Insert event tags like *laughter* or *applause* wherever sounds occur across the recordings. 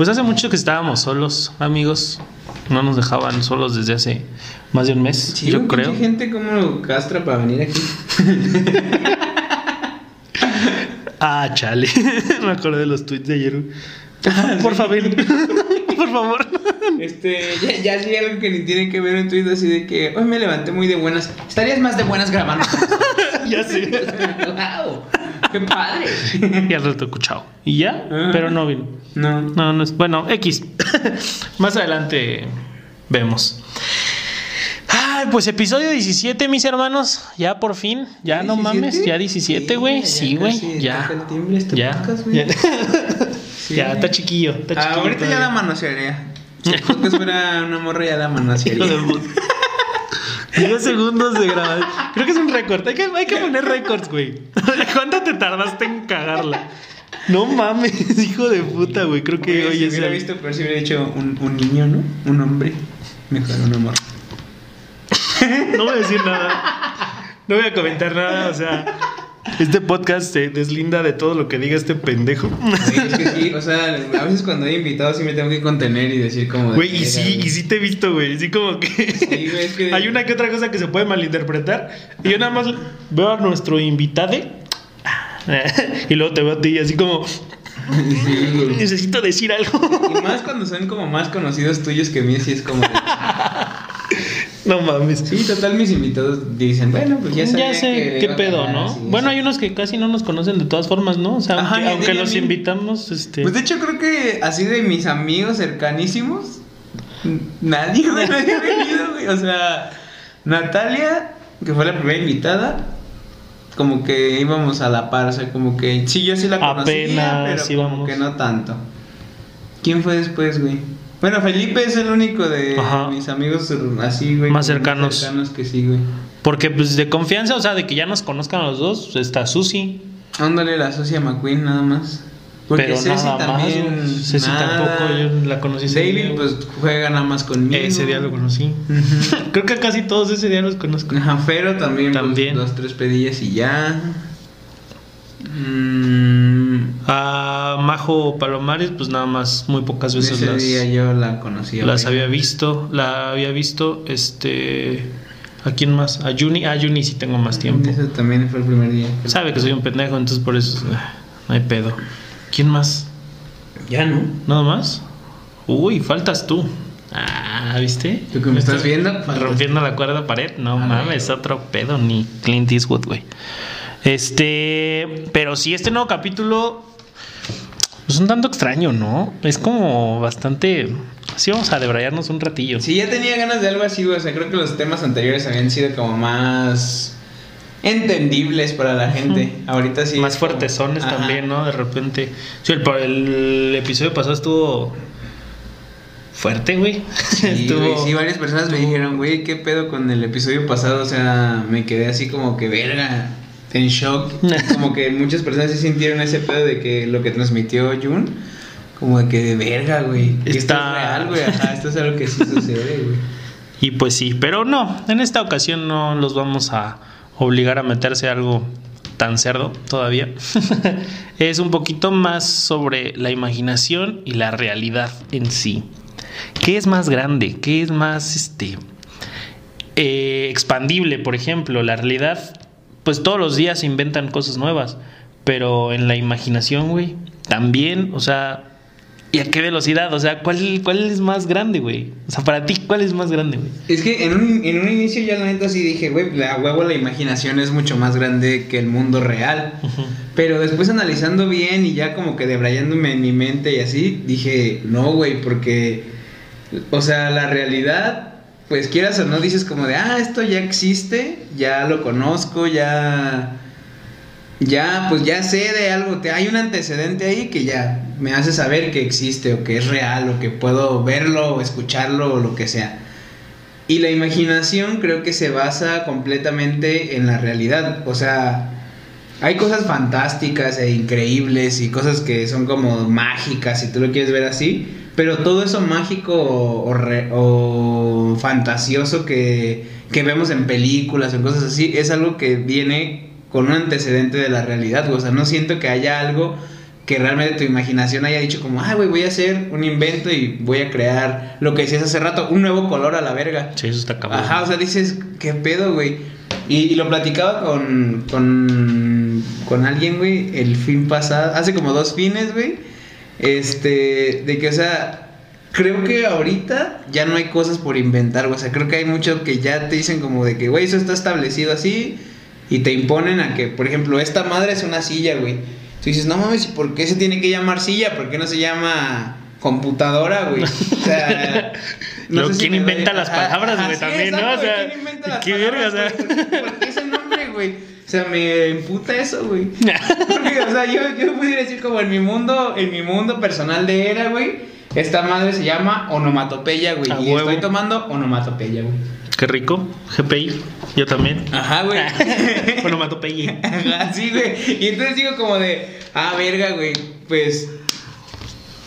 Pues hace mucho que estábamos solos, amigos. No nos dejaban solos desde hace más de un mes, Sí, yo creo. gente como castra para venir aquí. *laughs* Ah, chale. *laughs* Me acordé de los tweets de ayer. güey. Por favor, *laughs* por favor. Este, ya, ya sí algo que ni tiene que ver en Twitter así de que hoy me levanté muy de buenas. Estarías más de buenas grabando. ya sé. wow, qué padre. *laughs* Y al rato escuchado. Y ya, Ajá. pero no vino. No. No, no es. Bueno, X. *laughs* Más adelante vemos. Ay, pues episodio 17, mis hermanos. Ya por fin. Ya no mames. Ya 17, güey. Sí, güey. Ya. este Ya. Ya. Sí. Ya, está chiquillo. Está Ah, chiquillo ahorita ya todavía. la manosearía. Si el podcast fuera una morra, ya la manosearía. *laughs* puta. 10 segundos de grabar. Creo que es un récord. Hay que, hay que poner récords, güey. *laughs* ¿Cuánto te tardaste en cagarla? No mames, *laughs* hijo de puta, güey. Creo que hoy si es. hubiera el- visto, pero si hubiera dicho un, un niño, ¿no? Un hombre. Mejor un amor. *laughs* No voy a decir nada. No voy a comentar nada. O sea, este podcast se deslinda de todo lo que diga este pendejo. Güey, es que sí, o sea, a veces cuando hay invitados sí me tengo que contener y decir como de, Güey, y "Verga, sí, güey". y sí te he visto, güey. Sí, como que. Sí, güey, es que- *laughs* Hay una que otra cosa que se puede malinterpretar. Y yo nada más veo a nuestro invitado. *laughs* Y luego te veo a ti, así como. Sí. Necesito decir algo. Y más cuando son como más conocidos tuyos que mí, sí es como de, No mames. Sí, total, mis invitados dicen, bueno, pues ya, Ya, sé que qué pedo, ganar, ¿no? sí, bueno, sí. hay unos que casi no nos conocen de todas formas, ¿no? O sea, Ajá, aunque, aunque los invitamos, este. Pues de hecho creo que así de mis amigos cercanísimos, nadie, güey, nadie ha venido, güey. O sea, Natalia, que fue la primera invitada, como que íbamos a la par, o sea, como que sí, yo sí la conocía, Apenas pero como íbamos. que no tanto. ¿Quién fue después, güey? Bueno, Felipe es el único de Ajá. mis amigos así, güey. Más cercanos. cercanos que sí, güey. Porque, pues, de confianza, o sea, de que ya nos conozcan los dos, está Susi. Ándale, la socia McQueen nada más. Porque pero Ceci nada también. más. Ceci nada. tampoco, yo la conocí David, día, pues juega nada más conmigo. Ese día lo conocí. *laughs* Creo que casi todos ese día los conozco. Ajá, Fero también. pues, También. dos, tres pedillas y ya. Mm, A Majo Palomares, pues nada más, muy pocas veces ese las, día yo la conocía. las había visto. La había visto, este. ¿A quién más? A Juni. A Juni sí tengo más tiempo. Ese también fue el primer día. Sabe que soy un pendejo, entonces por eso ah, no hay pedo. ¿Quién más? Ya no. ¿Nada más? Uy, faltas tú. Ah, ¿viste? ¿Tú que me estás viendo? Rompiendo la cuerda pared. No Ah, mames, güey. otro pedo, ni Clint Eastwood, güey. Este, pero sí, este nuevo capítulo es un tanto extraño, ¿no? Es como bastante. Sí, vamos a debrayarnos un ratillo. Sí, ya tenía ganas de algo así, güey. O sea, creo que los temas anteriores habían sido como más entendibles para la gente. Ahorita sí. Más es como- fuertezones Ajá. también, ¿no? De repente. Sí, el, el episodio pasado estuvo fuerte, güey. *laughs* Sí, Estuvo- güey, sí, varias personas me dijeron, güey, ¿qué pedo con el episodio pasado? O sea, me quedé así como que verga, en shock. *laughs* como que muchas personas sí sintieron ese pedo de que lo que transmitió Jun, como de que de verga, güey. que Esto Está- es real, güey. Ajá, esto es algo que sí *laughs* sucede, güey. Y pues sí, pero no, en esta ocasión no los vamos a obligar a meterse a algo tan cerdo todavía. *laughs* es un poquito más sobre la imaginación y la realidad en sí. ¿Qué es más grande? ¿Qué es más este eh, expandible? Por ejemplo, la realidad, pues todos los días se inventan cosas nuevas, pero en la imaginación, güey, también, o sea, ¿y a qué velocidad? O sea, ¿cuál, cuál es más grande, güey? O sea, para ti, ¿cuál es más grande, güey? Es que en un, en un inicio ya la neta sí dije, güey, la huevo la imaginación es mucho más grande que el mundo real. Pero después analizando bien y ya como que debrayándome en mi mente y así, dije, no, güey, porque, o sea, la realidad, pues quieras o no, dices como de, ah, esto ya existe, ya lo conozco, ya, ya, pues ya sé de algo, te, hay un antecedente ahí que ya me hace saber que existe o que es real o que puedo verlo o escucharlo o lo que sea. Y la imaginación creo que se basa completamente en la realidad, o sea, hay cosas fantásticas e increíbles y cosas que son como mágicas, si tú lo quieres ver así, pero todo eso mágico o, o re- o fantasioso que, que vemos en películas o cosas así, es algo que viene con un antecedente de la realidad, o sea, no siento que haya algo que realmente tu imaginación haya dicho como, ah, güey, voy a hacer un invento y voy a crear lo que decías hace rato, un nuevo color a la verga. Sí, eso está cabrón. Ajá, o sea, dices, ¿qué pedo, güey? Y, y lo platicaba con, con, con alguien, güey, el fin pasado, hace como dos fines, güey, este, de que, o sea, creo que ahorita ya no hay cosas por inventar, o sea, creo que hay mucho que ya te dicen como de que, güey, eso está establecido así y te imponen a que, por ejemplo, esta madre es una silla, güey. Tú dices, no mames, ¿y por qué se tiene que llamar silla? ¿Por qué no se llama computadora, güey? O sea, *laughs* sé si ¿quién inventa doy- las palabras, güey, también, no? O sea, ¿quién inventa las qué verga, o sea. palabras, güey? ¿Por qué ese nombre, güey? O sea, me emputa eso, güey. Porque, o sea, yo, yo pudiera decir como en mi mundo, en mi mundo personal de era, güey, esta madre se llama onomatopeya, güey. Y huevo. estoy tomando onomatopeya, güey. Qué rico. GPI. Yo también. Ajá, güey. *laughs* Onomatopeya. Ajá, sí, güey. Y entonces digo como de, ah, verga, güey, pues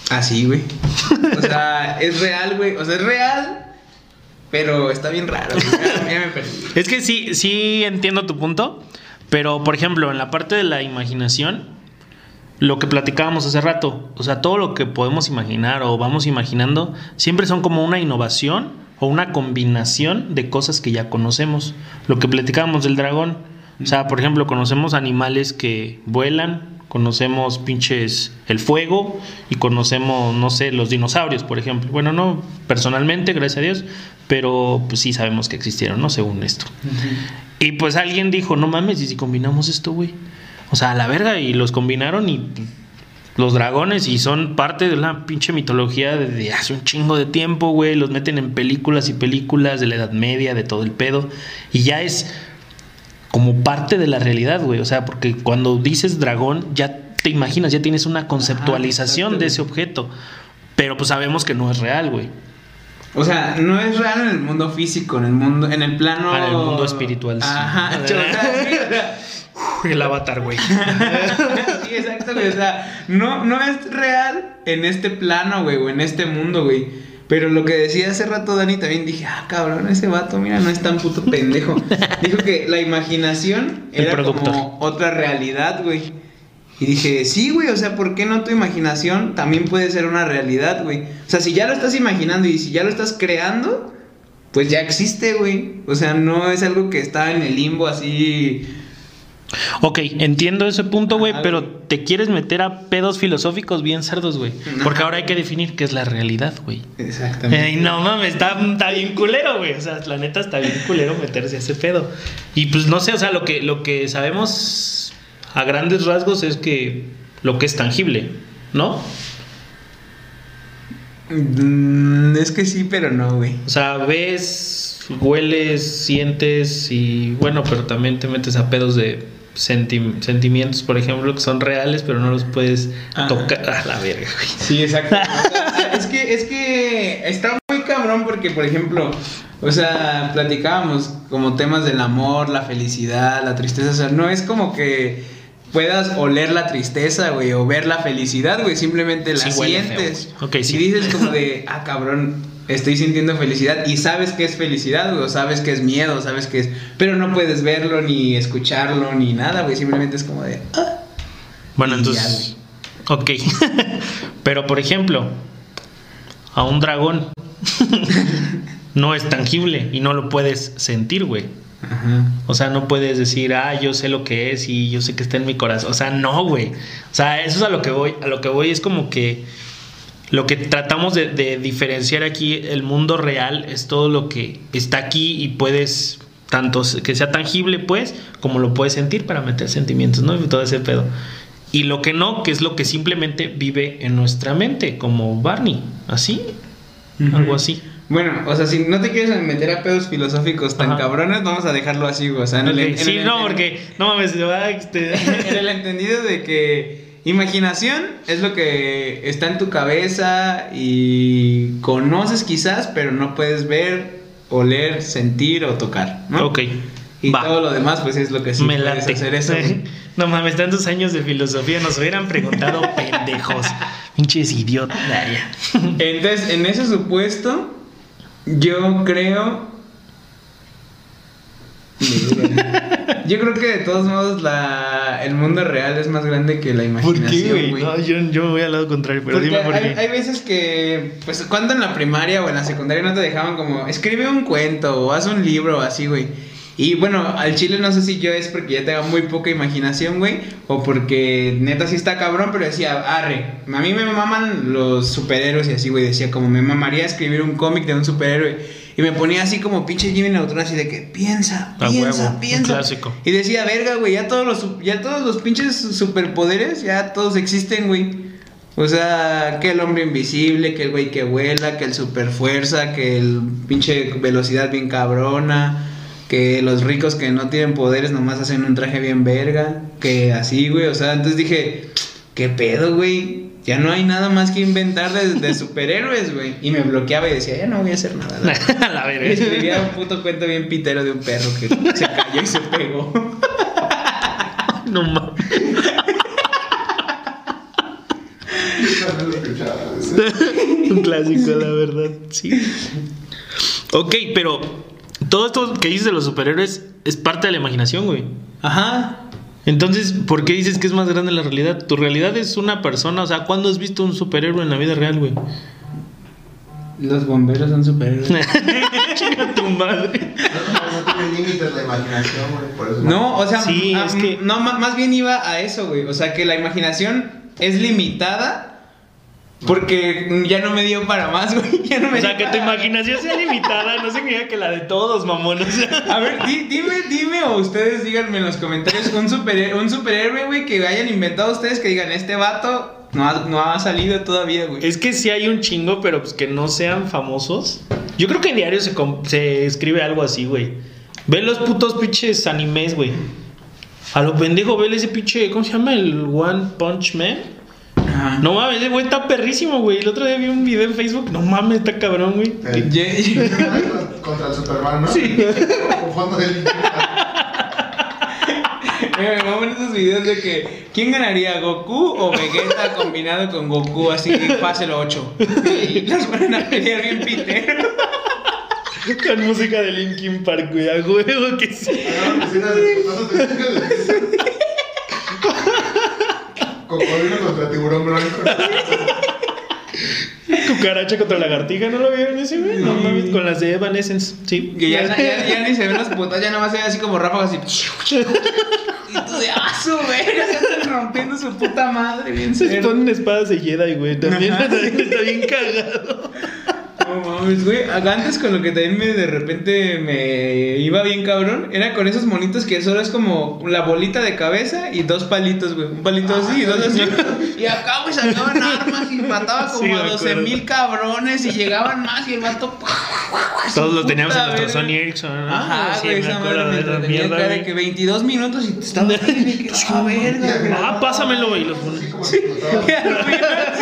así, güey. O sea, es real, güey. O sea, es real, pero está bien raro. güey. Ya, ya me perdí. Es que sí, sí entiendo tu punto, pero por ejemplo, en la parte de la imaginación, lo que platicábamos hace rato, o sea, todo lo que podemos imaginar o vamos imaginando, siempre son como una innovación o una combinación de cosas que ya conocemos. Lo que platicábamos del dragón, o sea, por ejemplo, conocemos animales que vuelan, conocemos pinches el fuego y conocemos, no sé, los dinosaurios, por ejemplo. Bueno, no personalmente, gracias a Dios, pero pues sí sabemos que existieron, ¿no? Según esto. Y pues alguien dijo, no mames, ¿y si combinamos esto, güey? O sea, a la verga, y los combinaron y los dragones y son parte de una pinche mitología de hace un chingo de tiempo, güey. Los meten en películas y películas de la Edad Media, de todo el pedo. Y ya es como parte de la realidad, güey. O sea, porque cuando dices dragón, ya te imaginas, ya tienes una conceptualización de ese objeto. Pero pues sabemos que no es real, güey. O sea, no es real en el mundo físico, en el mundo, en el plano. En el mundo espiritual, sí. Ajá, *laughs* o sea, El avatar, güey. *laughs* sí, exacto, güey. O sea, no, no es real en este plano, güey, o en este mundo, güey. Pero lo que decía hace rato Dani también dije, ah, cabrón, ese vato, mira, no es tan puto pendejo. *laughs* Dijo que la imaginación El era productor. como otra realidad, güey. Y dije, sí, güey, o sea, ¿por qué no tu imaginación también puede ser una realidad, güey? O sea, si ya lo estás imaginando y si ya lo estás creando, pues ya existe, güey. O sea, no es algo que está en el limbo así. Ok, entiendo ese punto, güey, pero güey. te quieres meter a pedos filosóficos bien cerdos, güey. Porque ahora hay que definir qué es la realidad, güey. Exactamente. Ey, no mames, está, está bien culero, güey. O sea, la neta está bien culero meterse a ese pedo. Y pues no sé, o sea, lo que, lo que sabemos a grandes rasgos es que lo que es tangible, ¿no? Mm, es que sí, pero no, güey. O sea, ves, hueles, sientes y bueno, pero también te metes a pedos de senti- sentimientos, por ejemplo, que son reales, pero no los puedes Ajá. tocar. A la verga, güey. Sí, exacto. O sea, es que, es que está muy cabrón porque, por ejemplo, o sea, platicábamos como temas del amor, la felicidad, la tristeza. O sea, no es como que puedas oler la tristeza, güey, o ver la felicidad, güey. Simplemente la Sí huele feo, sientes. güey. Ok, sí. Y dices como de, ah, cabrón, estoy sintiendo felicidad. Y sabes que es felicidad, o sabes que es miedo, sabes que es. Pero no puedes verlo, ni escucharlo, ni nada, güey. Simplemente es como de, ah. Bueno, Y entonces. Ok. *laughs* pero por ejemplo, a un dragón *laughs* no es tangible y no lo puedes sentir, güey. Ajá. O sea, no puedes decir, ah, yo sé lo que es y yo sé que está en mi corazón. O sea, no, güey. O sea, eso es a lo que voy. A lo que voy es como que lo que tratamos de, de diferenciar aquí, el mundo real, es todo lo que está aquí y puedes, tanto que sea tangible, pues, como lo puedes sentir para meter sentimientos, ¿no? Y todo ese pedo. Y lo que no, que es lo que simplemente vive en nuestra mente, como Barney, así, Ujú. algo así. Bueno, o sea, si no te quieres meter a pedos filosóficos tan Ajá. cabrones, vamos a dejarlo así. O sea, en el- Ok, en sí, el- no, porque, no mames, va a... este- *laughs* En el entendido de que imaginación es lo que está en tu cabeza y conoces quizás, pero no puedes ver, oler, sentir o tocar, ¿no? Ok. Y va. todo lo demás, pues es lo que sí me puedes late. hacer eso. no mames, tantos años de filosofía nos hubieran preguntado *laughs* pendejos. Pinches idiotas. Entonces, en ese supuesto, yo creo. Yo creo que de todos modos la, el mundo real es más grande que la ¿Por imaginación, qué, güey? No, yo, yo me voy al lado contrario, pero Porque dime por hay, qué. hay veces que, pues, cuando en la primaria o en la secundaria no te dejaban como, escribe un cuento o haz un libro o así, güey. Y bueno, al chile no sé si yo es porque ya tengo muy poca imaginación, güey, o porque neta sí está cabrón, pero decía, arre, a mí me maman los superhéroes y así, güey, decía como me mamaría escribir un cómic de un superhéroe. Y me ponía así como pinche Jimmy Neutron, así de que piensa, A piensa, huevo, piensa. clásico. Y decía, verga, güey, ya todos los, ya todos los pinches superpoderes, ya todos existen, güey. O sea, que el hombre invisible, que el güey que vuela, que el super fuerza, que el pinche velocidad bien cabrona, que los ricos que no tienen poderes nomás hacen un traje bien verga, que así, güey. O sea, entonces dije, ¿qué pedo, güey? Ya no hay nada más que inventar de, de *laughs* superhéroes, güey. Y me bloqueaba y decía, ya no voy a hacer nada. la *laughs* y verga. escribía un puto cuento bien pitero de un perro que se cayó y se pegó. *laughs* No mames. Un clásico, la verdad. Sí. Ok, pero todo esto que dices de los superhéroes es parte de la imaginación, güey. Ajá. Entonces, ¿por qué dices que es más grande la realidad? Tu realidad es una persona, o sea, ¿cuándo has visto un superhéroe en la vida real, güey? Los bomberos son superhéroes. *laughs* Chinga tu madre. No, no tiene límites la imaginación, güey. Por eso No, o sea, Sí, ah, es que- no, más bien iba a eso, güey. O sea, que la imaginación es limitada porque ya no me dio para más, güey. *laughs* Ya no me O sea, que tu imaginación sea limitada no significa que la de todos, mamón. O sea, A ver, di- dime, dime o ustedes díganme en los comentarios un, superhéroe, un superhéroe, güey, que hayan inventado ustedes que digan, este vato no ha, no ha salido todavía, güey. es que sí hay un chingo, pero pues que no sean famosos. Yo creo que en diario se, se escribe algo así, güey. Ve los putos pinches animes, güey. A lo pendejo, ve ese pinche, ¿cómo se llama? El One Punch Man. Ajá. No mames, ese güey está perrísimo, güey. El otro día vi un video en Facebook. No mames, está cabrón, güey. El- *laughs* Contra el Superman, ¿no? Sí. *laughs* Con fondo de Linkin Park. Me maman esos videos de que ¿quién ganaría Goku o Vegeta combinado con Goku así fase 8? Y los ponen a pelear bien pitero. Con música de Linkin Park, güey. A huevo que sí. *laughs* Agarran escenas de putazos de Cocodrilo contra tiburón blanco. *laughs* Cucaracha contra lagartija, ¿no lo vieron ese, güey? No mames, con las de Evanescence. Sí. Que ya, ya, ya ni se ven las *laughs* putas, ya nada más se ve así como ráfagas así. *laughs* Y tú de ah, su verga, se están rompiendo su puta madre, bien Se ponen espadas de Jedi, güey. También está bien cagado. No mames, güey. Antes con lo que también me de repente me iba bien cabrón, era con esos monitos que solo es como la bolita de cabeza y dos palitos, güey. Un palito así y dos así. *laughs* Y acá, güey, sacaban armas y mataba como Sí, a 12 acuerdo. mil cabrones y llegaban más y el vato. Todos lo teníamos en nuestro. Sony Ericsson. ¿no? Ajá, Sí, güey, esa madre de me mierda, cara que 22 minutos y te estaba *laughs* ah, verga, güey. Ah, pásamelo, güey. Los sí, *laughs* al final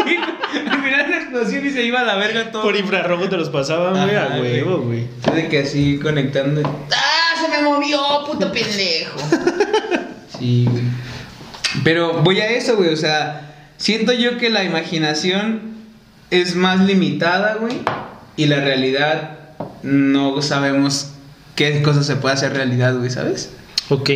se iba a la verga todo. Por infrarrojo te los pasaban, güey. A huevo, güey. De que así conectando. ¡Ah! Se me movió, puto pendejo. *laughs* Sí, güey. Pero voy a eso, güey. O sea, siento yo que la imaginación es más limitada, güey. Y la realidad no sabemos qué cosas se puede hacer realidad, güey, ¿sabes? Ok.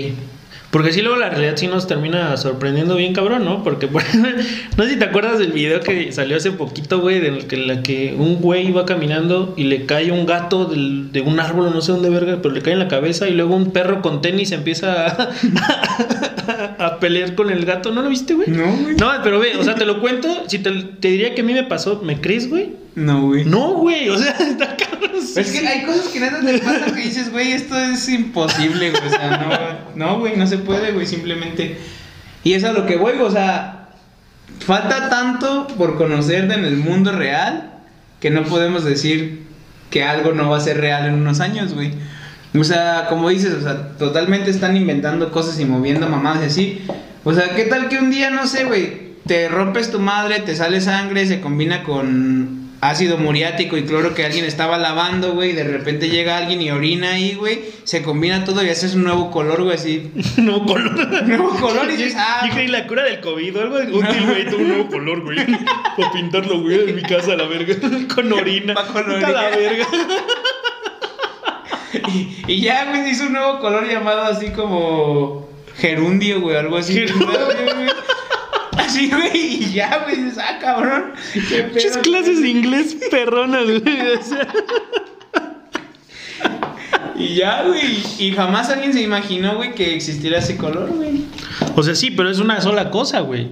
Porque así luego la realidad sí nos termina sorprendiendo bien cabrón, ¿no? Porque por *laughs* no sé si te acuerdas del video que salió hace poquito, güey, de la que, la que un güey iba caminando y le cae un gato de un árbol, no sé dónde verga, pero le cae en la cabeza y luego un perro con tenis empieza a, *laughs* a pelear con el gato. ¿No lo viste, güey? No, güey. No, pero ve, o sea, te lo cuento, si te, te diría que a mí me pasó, ¿me crees, güey? No, güey. No, güey, o sea, *laughs* está cabrón. Es que hay cosas que neta te pasan que dices, güey, esto es imposible, güey. O sea, no, no, güey, no se puede, güey, simplemente. Y es a lo que voy, o sea, falta tanto por conocerte en el mundo real que no podemos decir que algo no va a ser real en unos años, güey. O sea, como dices, o sea, totalmente están inventando cosas y moviendo mamadas y así. O sea, ¿qué tal que un día, no sé, güey, te rompes tu madre, te sale sangre, se combina con ácido muriático y cloro que alguien estaba lavando, güey, y de repente llega alguien y orina ahí, güey, se combina todo y haces un nuevo color, güey, así. *laughs* No, color. Nuevo color y dices, ah, Yo creí la cura del COVID o algo útil, güey. Tuvo un nuevo color, güey. *laughs* Para pintarlo, güey, en mi casa, a la verga. *laughs* Con orina. Con Puta la orina. verga. *laughs* y, y ya, güey, hizo un nuevo color llamado así como gerundio, güey, algo así. güey. Así, güey, y ya, güey, dices, ah, cabrón. Muchas clases de inglés perronas, güey. O sea, Y ya, güey. Y jamás alguien se imaginó, güey, que existiera ese color, güey. O sea, sí, pero es una sola cosa, güey.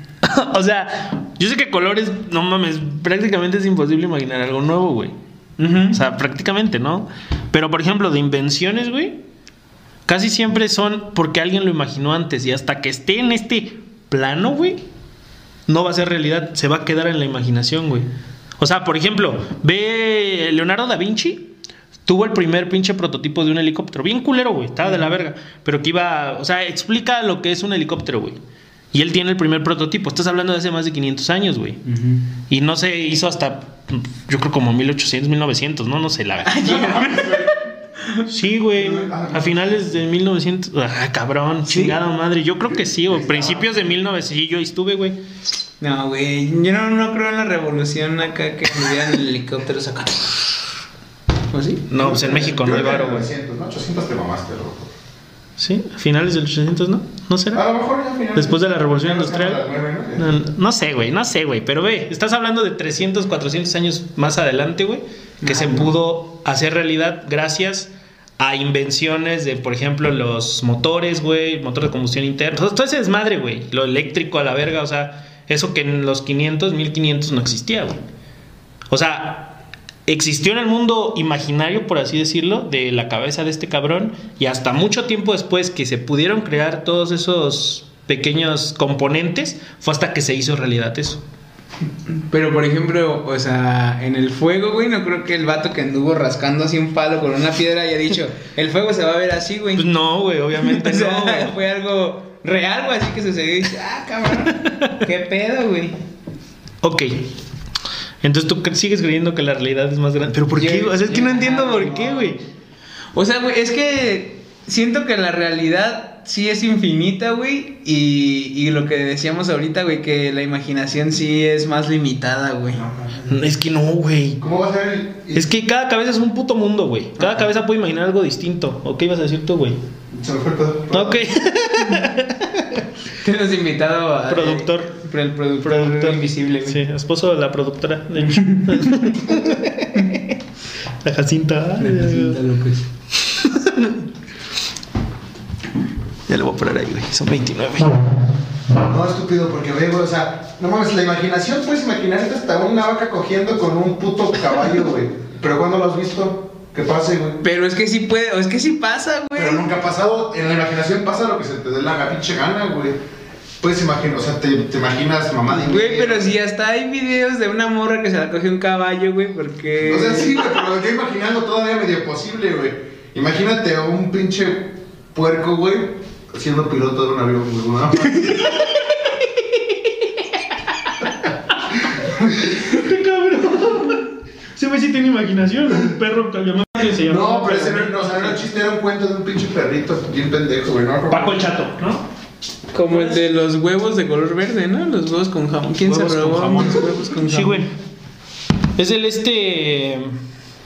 *laughs* o sea, yo sé que colores, no mames, prácticamente es imposible imaginar algo nuevo, güey. O sea, prácticamente, ¿no? Pero, por ejemplo, de invenciones, güey, casi siempre son porque alguien lo imaginó antes y hasta que esté en este plano, güey, no va a ser realidad, se va a quedar en la imaginación, güey. O sea, por ejemplo, ve Leonardo da Vinci. Tuvo el primer pinche prototipo de un helicóptero. Bien culero, güey. Estaba de la verga. Pero que iba. O sea, explica lo que es un helicóptero, güey. Y él tiene el primer prototipo. Estás hablando de hace más de 500 años, güey. Y no se hizo hasta. Yo creo como 1800, 1900, ¿no? No sé, la verdad. Sí, güey. A finales de 1900. Ah, cabrón. Chingada madre. Yo creo que sí, güey. Principios de 1900. Sí, yo ahí estuve, güey. No, güey. Yo no, no creo en la revolución acá que subieran helicópteros acá. ¿O sí? No, pues en México no hay varo, güey. 900, ¿no? 800 te mamaste, loco. Sí, a finales del 800, ¿no? ¿No será? A lo mejor ya al final. Después de la revolución industrial. ¿no? No, no sé, güey, no sé, güey. Pero ve, estás hablando de 300, 400 años más adelante, güey, que se pudo hacer realidad gracias a invenciones de, por ejemplo, los motores, güey, motor de combustión interna. Todo, todo ese desmadre, güey. Lo eléctrico a la verga, o sea, eso que en los 500, 1500 no existía, güey. O sea, existió en el mundo imaginario, por así decirlo, de la cabeza de este cabrón, y hasta mucho tiempo después que se pudieron crear todos esos pequeños componentes, fue hasta que se hizo realidad eso. Pero por ejemplo, o sea, en el fuego, güey, no creo que el vato que anduvo rascando así un palo con una piedra haya dicho, *laughs* el fuego se va a ver así, güey. Pues no, güey, obviamente *laughs* O sea, no, güey. fue algo real, güey, así que sucedió y dice, ah, cabrón, qué pedo, güey. Ok. Entonces tú sigues creyendo que la realidad es más grande. ¿Pero por qué? Yo- O sea, es que no entiendo por no. qué, güey. O sea, güey, es que siento que la realidad sí es infinita, güey, y, y lo que decíamos ahorita, güey, que la imaginación sí es más limitada, güey. Es que no, güey. ¿Cómo va a ser el.? Es que cada cabeza es un puto mundo, güey. Cada cabeza puede imaginar algo distinto. ¿O qué ibas a decir tú, güey? Se me fue el pedo. Ok. *laughs* Tenemos invitado a... Productor. eh, el productor, Productor. invisible, güey. Sí, esposo de la productora, de hecho. *laughs* la Jacinta. ay, Jacinta López. Ya le voy a poner ahí, güey. Son 29. No, estúpido, porque ve, güey, o sea, no mames, la imaginación, puedes imaginarte hasta una vaca cogiendo con un puto caballo, güey. Pero cuando lo has visto, que pase, güey. Pero es que sí puede, o es que sí pasa, güey. Pero nunca ha pasado, en la imaginación pasa lo que se te dé la pinche gana, güey. Puedes imaginar, o sea, te, te imaginas mamá de Güey, pero si hasta hay videos de una morra que se la coge un caballo, güey, porque... O sea, sí, güey, pero yo imaginando todavía medio posible, güey. Imagínate a un pinche puerco, güey, siendo piloto de un avión, güey. ¿no? *laughs* *laughs* Ese güey sí tiene imaginación. Un perro que se llama. No, pero ese no, no, o sea, no era chiste, era un cuento de un pinche perrito bien pendejo, güey. ¿no? Paco el Chato, ¿no? Como el de los huevos de color verde, ¿no? Los huevos con jamón. ¿Quién Huevos se con robó jamón. los huevos con jamón? Sí, güey. Es el este.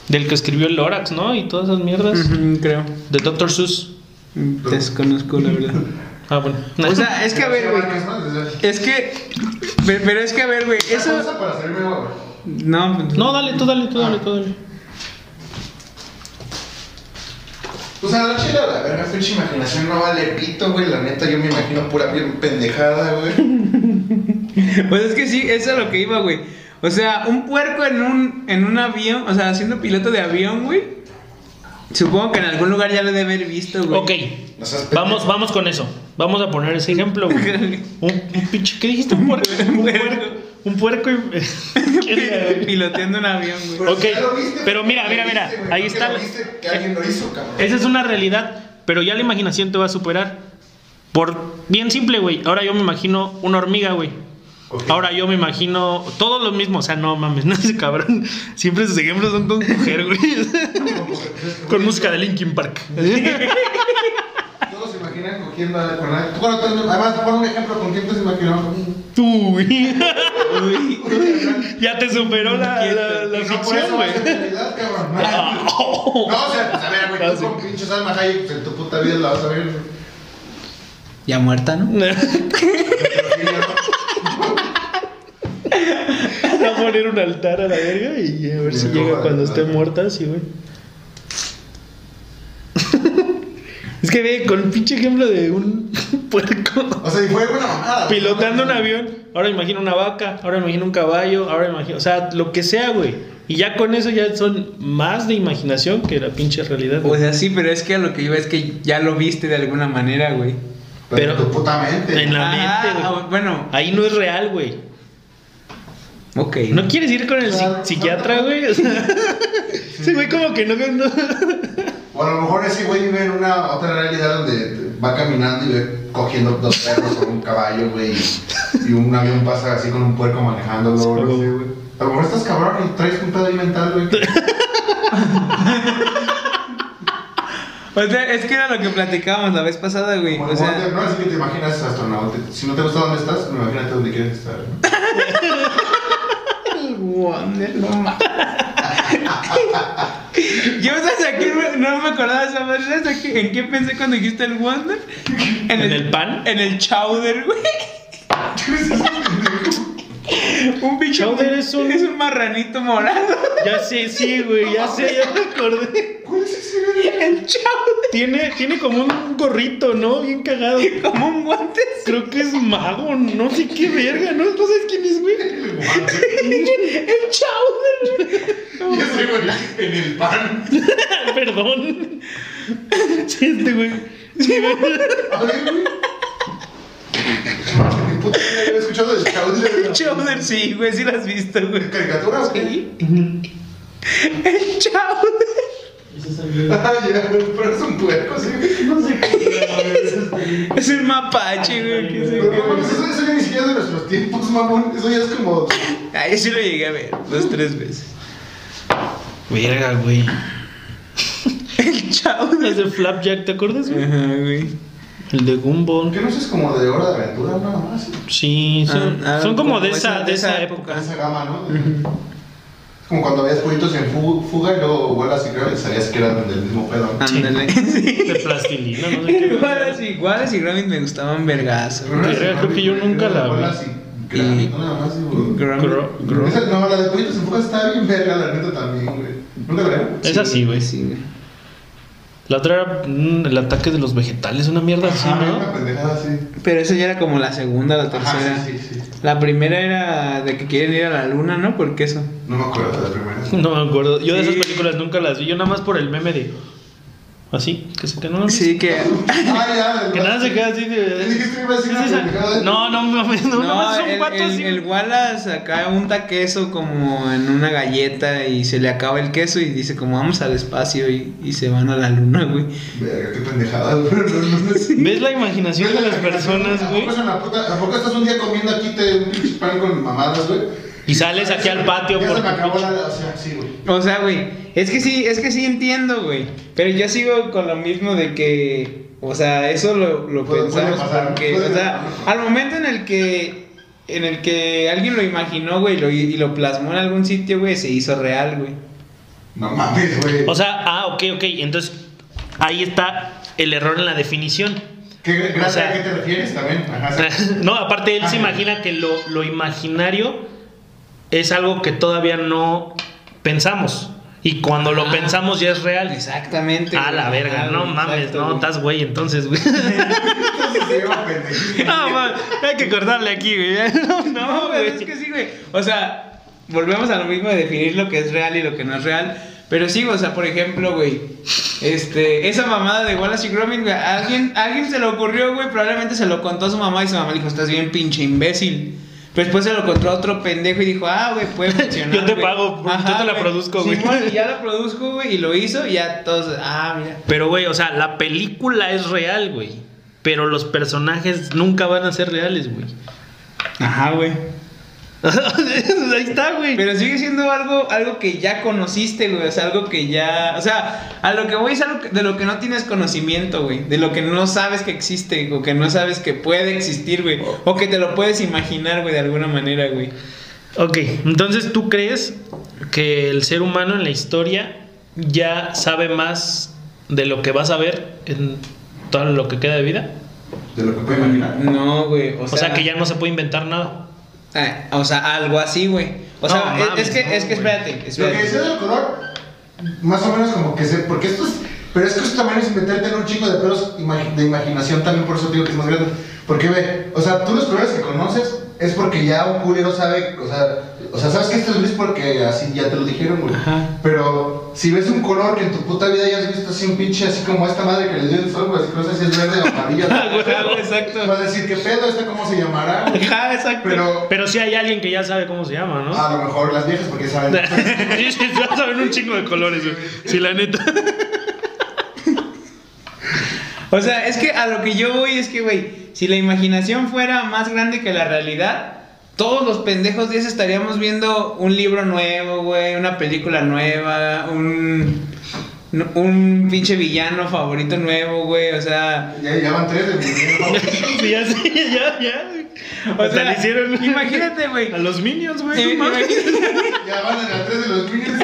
Del que escribió el Lorax, ¿no? Y todas esas mierdas. Ujú, creo. De Dr. Seuss. Desconozco, la verdad. Ah, bueno. O sea, es que a ver, güey. Es que. Pero, pero es que a ver, güey. Eso No, No, dale, tú dale, tú dale, tú dale. O sea, la chila, la verga, pinche imaginación no vale pito, güey. La neta, yo me imagino pura bien pendejada, güey. *laughs* Pues es que sí, eso es a lo que iba, güey. O sea, un puerco en un, en un avión, o sea, siendo piloto de avión, güey. Supongo que en algún lugar ya lo debe haber visto, güey. Ok. Vamos, vamos con eso. Vamos a poner ese ejemplo, güey. *laughs* Un, un pinche. ¿Qué dijiste? Un puerco. Un puerco. Un puerco y. Piloteando un avión, güey. Pero Ok, pero ¿por mira, mira, mira, ahí ¿Por qué está lo la- viste? Que alguien lo hizo, cabrón. Esa es una realidad, pero ya la imaginación te va a superar. Por bien simple, güey. Ahora yo me imagino una hormiga, güey. Ahora yo me imagino todo lo mismo, o sea, no mames, no ese cabrón. Siempre sus ejemplos son con mujer, güey. con música de Linkin Park. Imaginan quién va con. Tú cuando te- además, pon un ejemplo con quién te has imaginado. Uy. *laughs* ya te superó la, la, la ficción, a güey. cabrón. *laughs* No, o sea, pues a ver, güey, Ah, tú con pinches Salma Hayek pues, en tu puta vida la vas a ver. Ya muerta, ¿no? *laughs* Va a poner un altar a la verga y a ver si llega cuando esté muerta, sí, güey. Es que ve, con el pinche ejemplo de un *laughs* puerco O sea, y fue una mamada. pilotando un avión, ahora imagino una vaca, ahora imagino un caballo, ahora imagino, o sea, lo que sea, güey. Y ya con eso ya son más de imaginación que la pinche realidad. O sea, sí, pero es que a lo que iba es que ya lo viste de alguna manera, güey. Pero, Pero- tu puta mente. En la Ah, mente, güey. ah, bueno, Ahí no es real, güey. ok. ¿No quieres ir con el Claro. psiquiatra, güey? *laughs* O sea, sí, güey, como que no, no. O a lo mejor ese güey vive en una otra realidad donde va caminando y ve cogiendo dos perros con un caballo, güey. Y, un avión pasa así con un puerco manejándolo, Sí, o güey. A lo mejor estás cabrón y traes un pedo ahí mental, güey. *laughs* O sea, es que era lo que platicábamos la vez pasada, güey. Como O sea, no, así que te imaginas astronauta. Si no te gusta dónde estás, imagínate dónde quieres estar. ¿no? *laughs* el Wonder, no mames. *laughs* Yo, ¿sabes a qué me- no me acordaba de esa madre? ¿Sabes a qué- en qué pensé cuando dijiste el Wonder? ¿En el pan? En el chowder, güey. *laughs* *laughs* un bicho. Chowder es un- Es un marranito morado. Ya sé, sí, güey, ya sé, ya me acordé. ¿Cuál es ese, güey? El chowder. Tiene, tiene como un gorrito, ¿no? Bien cagado. *laughs* Como un guante. Creo que es mago, no sé qué verga, ¿no? ¿No sabes quién es, güey? *laughs* El chowder. Y ese güey en el pan. Perdón. Sí, güey. A ver, güey. Puta vida había escuchado del chowder. El chowder, sí, güey, sí lo has visto, güey. ¿Caricatura o qué? Sí. El chowder. Ah, ya, güey, pero es un puerco, sí. No sé qué. Es un mapache, güey. que se- Pero mames, eso, eso ya ni siquiera es de nuestros tiempos, mamón. Eso ya es como. Ah, yo sí lo llegué a ver dos, tres veces. Verga, güey. *laughs* El chowder. Las de Flapjack, ¿te acuerdas, güey? Ajá, güey. El de Gumball. ¿Qué no es como de hora de aventura, nada más? Sí, son, Ah, ah, son como, como de esa, esa- de esa época. Esa gama, ¿no? Es como cuando veías pollitos en fu- fuga y luego vuelas y creo y sabías que eran del mismo pedo. ¿no? Ándale. *laughs* Sí. De plastilina, no sé qué. Iguales, iguales y Gromit me gustaban vergazo. Verga, creo que yo nunca la vi. Vuelas y Granito, nada más, y, güey. Esa- No, la de pollitos en fuga está bien verga, la neta también, güey. ¿Nunca la vieron? Esa sí, güey. Sí, güey. La otra era mm, el ataque de los vegetales, una mierda así, Ajá, ¿no? una pendejada así. Pero eso ya era como la segunda, la tercera. Ajá, sí, sí, sí. La primera era de que quieren ir a la luna, ¿no? ¿Por qué eso? No me acuerdo de la primera. No me acuerdo. Yo de esas películas nunca las vi. Yo nada más por el meme de. Así, que se que no lo. Sí, que. *laughs* Ah, ya. Que nada se queda así de. Pendejada. No, no mames, no, No, el, cuatro el, así. el Wallace acá unta queso como en una galleta y se le acaba el queso y dice como vamos al espacio y, y se van a la luna, güey. Verga, qué pendejada, güey. No, no, no. ¿Ves la imaginación de las personas, ¿A güey? poco, es una puta- ¿A poco estás un día comiendo aquí te, un pinche pan con mamadas, güey? Y sales aquí al patio por O sea, sí, güey. O sea, güey, es que sí, es que sí entiendo, güey. Pero yo sigo con lo mismo de que, o sea, eso lo, lo Puede- puede pensamos pasar, porque, puede o sea, al momento en el que, en el que alguien lo imaginó, güey, lo- y lo plasmó en algún sitio, güey, se hizo real, güey. No mames, güey. O sea, ah, ok, ok. Entonces, ahí está el error en la definición. ¿Qué, gracias, o sea- ¿A qué te refieres también? Ajá, *laughs* sí. no, aparte él se Ajá. imagina que lo, lo imaginario es algo que todavía no pensamos. Y cuando lo Ah. pensamos ya es real. Exactamente. A la verga, no güey, mames, exacto, no, estás güey entonces, güey. *laughs* No, man, hay que cortarle aquí, güey. *laughs* No, No, no, güey, es que sí, güey. O sea, volvemos a lo mismo de definir lo que es real y lo que no es real. Pero sí, o sea, por ejemplo, güey, este, esa mamada de Wallace y Gromit, güey, alguien, alguien se le ocurrió, güey, probablemente se lo contó a su mamá y su mamá le dijo, estás bien pinche imbécil. Pero después se lo contó a otro pendejo y dijo, ah, güey, puede *laughs* funcionar. Yo te güey". pago, yo te la produzco, güey. Simón, y ya *laughs* la produzco, güey, y lo hizo y ya todos, ah, mira. Pero, güey, o sea, la película es real, güey. Pero los personajes nunca van a ser reales, güey. Ajá, güey. *laughs* Ahí está, güey. Pero sigue siendo algo, algo que ya conociste, güey. O sea, algo que ya. O sea, a lo que voy es algo que- de lo que no tienes conocimiento, güey. De lo que no sabes que existe, o que no sabes que puede existir, güey. O que te lo puedes imaginar, güey, de alguna manera, güey. Ok, entonces tú crees que el ser humano en la historia ya sabe más de lo que vas a ver en todo lo que queda de vida. De lo que puedo imaginar. No, güey. O O sea, sea, que ya no se puede inventar nada. Ah, o sea, algo así, güey. O sea, No, es, mames, es que, no, es que güey. espérate, Lo que espérate. decía del color, más o menos como que sé, porque esto es, pero es que esto también es meterte en un chingo de imagi- de imaginación también, por eso digo que es más grande. Porque ve, o sea, tú los colores que conoces es porque ya un culero sabe, o sea, o sea, sabes que esto es gris porque así ya te lo dijeron, güey. Ajá. Pero si ves un color que en tu puta vida ya has visto así un pinche, así como esta madre que le dio el sol, güey, así que no sé si es verde o amarillo. *laughs* Ajá, exacto. Vas a decir, ¿qué pedo? ¿Esta cómo se llamará? Ajá, exacto. Pero Pero sí hay alguien que ya sabe cómo se llama, ¿no? a lo mejor las viejas porque saben. *laughs* Sí, sí, a ver un chingo de colores, güey. Sí, la neta. *laughs* O sea, es que a lo que yo voy es que, güey, si la imaginación fuera más grande que la realidad, todos los pendejos días estaríamos viendo un libro nuevo, güey, una película nueva, un, un pinche villano favorito nuevo, güey, o sea... Ya, ya van tres de mi *laughs* Sí, ya, sí, ya, ya. O sea, le hicieron. imagínate, güey. *laughs* A los minions, güey. Eh, no mames. imagínate- Ya van en la 3 de los Minions.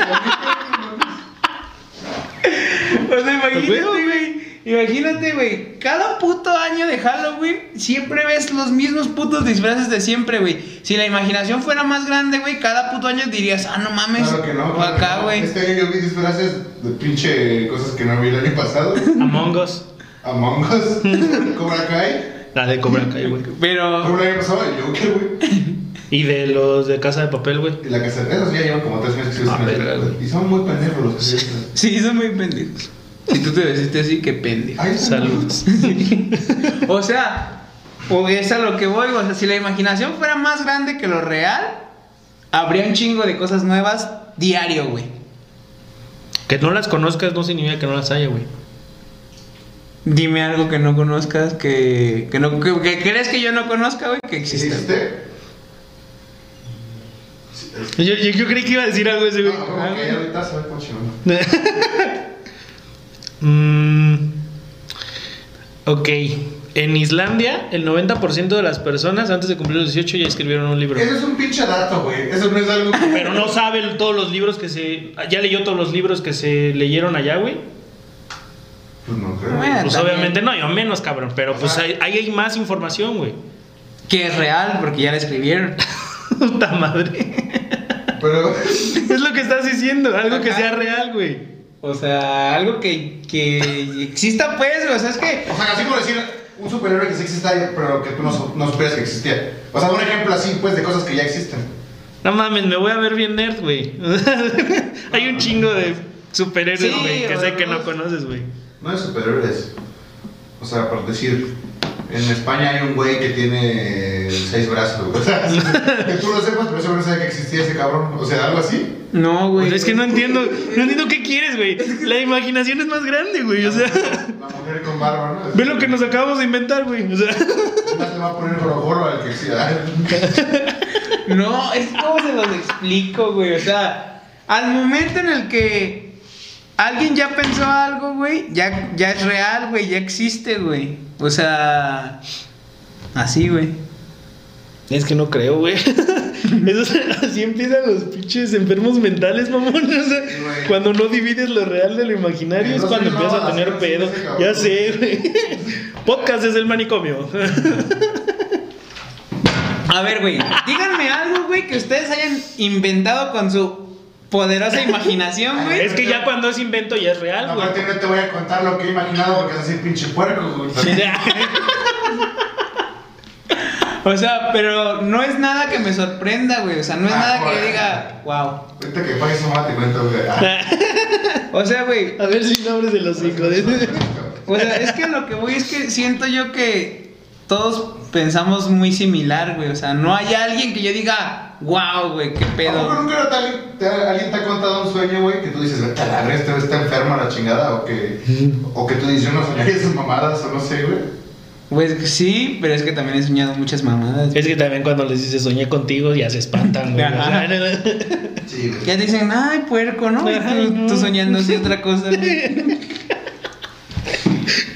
O sea, imagínate, güey. Imagínate, güey. Cada puto año de Halloween siempre ves los mismos putos disfraces de siempre, güey. Si la imaginación fuera más grande, güey, cada puto año dirías, ah, no mames. Claro que no. O claro acá, no. güey. Este año yo vi disfraces de pinche cosas que no vi el año pasado. Among Us. Among Us, *laughs* Cobra Kai. La de Cobra Kai, güey. Pero. Como el año pasado, el Joker, güey. Y de los de Casa de Papel, güey. Y la casa de esos ya llevan como tres meses que se Ah, así. güey. Y son muy pendejos los que se. Sí, son muy pendejos. Si tú te vestiste así, qué pendejo. Ay, Saludos. *laughs* O sea, o es a lo que voy, o sea, si la imaginación fuera más grande que lo real, habría un chingo de cosas nuevas diario, güey. Que no las conozcas no significa que no las haya, güey. Dime algo que no conozcas, que, que, no, que, que crees que yo no conozca, güey, que existe. ¿Existe? Yo, yo, yo creí que iba a decir algo ese, güey. No, como que ya ahorita se ve como chingón. Mm, ok. En Islandia, el 90% de las personas antes de cumplir los 18 ya escribieron un libro. Eso es un pinche dato, güey. Eso no es algo que... Pero no sabe todos los libros que se. Ya leyó todos los libros que se leyeron allá, güey. Pues no creo. Bueno. Pues también. obviamente no, yo menos, cabrón. Pero pues ahí hay más información, güey. Que es real, porque ya la escribieron. *laughs* Puta madre. Pero... *laughs* Es lo que estás diciendo, algo que sea real, güey. O sea, algo que, que exista, pues, güey. O sea, es que. O sea, así como decir un superhéroe que sí exista, pero que tú no, no supieras que existía. O sea, un ejemplo así, pues, de cosas que ya existen. No mames, me voy a ver bien nerd, güey. *laughs* hay un chingo de superhéroes, Sí, güey, que sé que no conoces, güey. No es superhéroes. O sea, por decir, en España hay un güey que tiene seis brazos, güey. *laughs* O sea, que tú lo sepas, pero seguro no sabía que existía ese cabrón. O sea, algo así. No, güey. Pues es que no entiendo, no entiendo qué quieres, güey. La imaginación es más grande, güey. O sea, La mujer con barba, ¿no? ve lo que nos acabamos de inventar, güey. O sea, Más le va a poner al que exista. No, es como se los explico, güey. O sea, al momento en el que alguien ya pensó algo, güey, ya, ya es real, güey, ya existe, güey. O sea, así, güey. es que no creo, güey. *laughs* Eso, así empiezan los pinches enfermos mentales, mamón. *laughs* O sea, güey. cuando no divides lo real de lo imaginario es cuando no, empiezas a tener no pedo. Ya sé, güey. *laughs* Podcast es el manicomio. A ver, güey, díganme algo, güey, que ustedes hayan inventado con su poderosa imaginación, güey. Es que ya cuando es invento ya es real, güey. Aparte, no te voy a contar lo que he imaginado porque es así pinche puerco, güey. *laughs* O sea, pero no es nada que me sorprenda, güey. O sea, no es Ah, nada que diga, wow. Ahorita que pagues su mamá te cuento, güey. Ah, *laughs* O sea, güey, A ver si no abres el *laughs* hocico. O sea, es que lo que voy es que siento yo que todos pensamos muy similar, güey. O sea, no hay alguien que yo diga, wow, güey, qué ¿A poco pedo. nunca te- te- alguien te ha contado un sueño, güey, que tú dices, vete a la verga, este está enfermo a la chingada? O que, o que tú dices, yo no soñaría esas mamadas, o no sé, güey. Pues sí, pero es que también he soñado muchas mamadas. Es que también cuando les dices soñé contigo ya se espantan, güey. Ajá. O *laughs* sea, Sí, güey. Ya dicen, ay, puerco, ¿no? Y Ay, tú, no. tú soñando así otra cosa, güey. *laughs*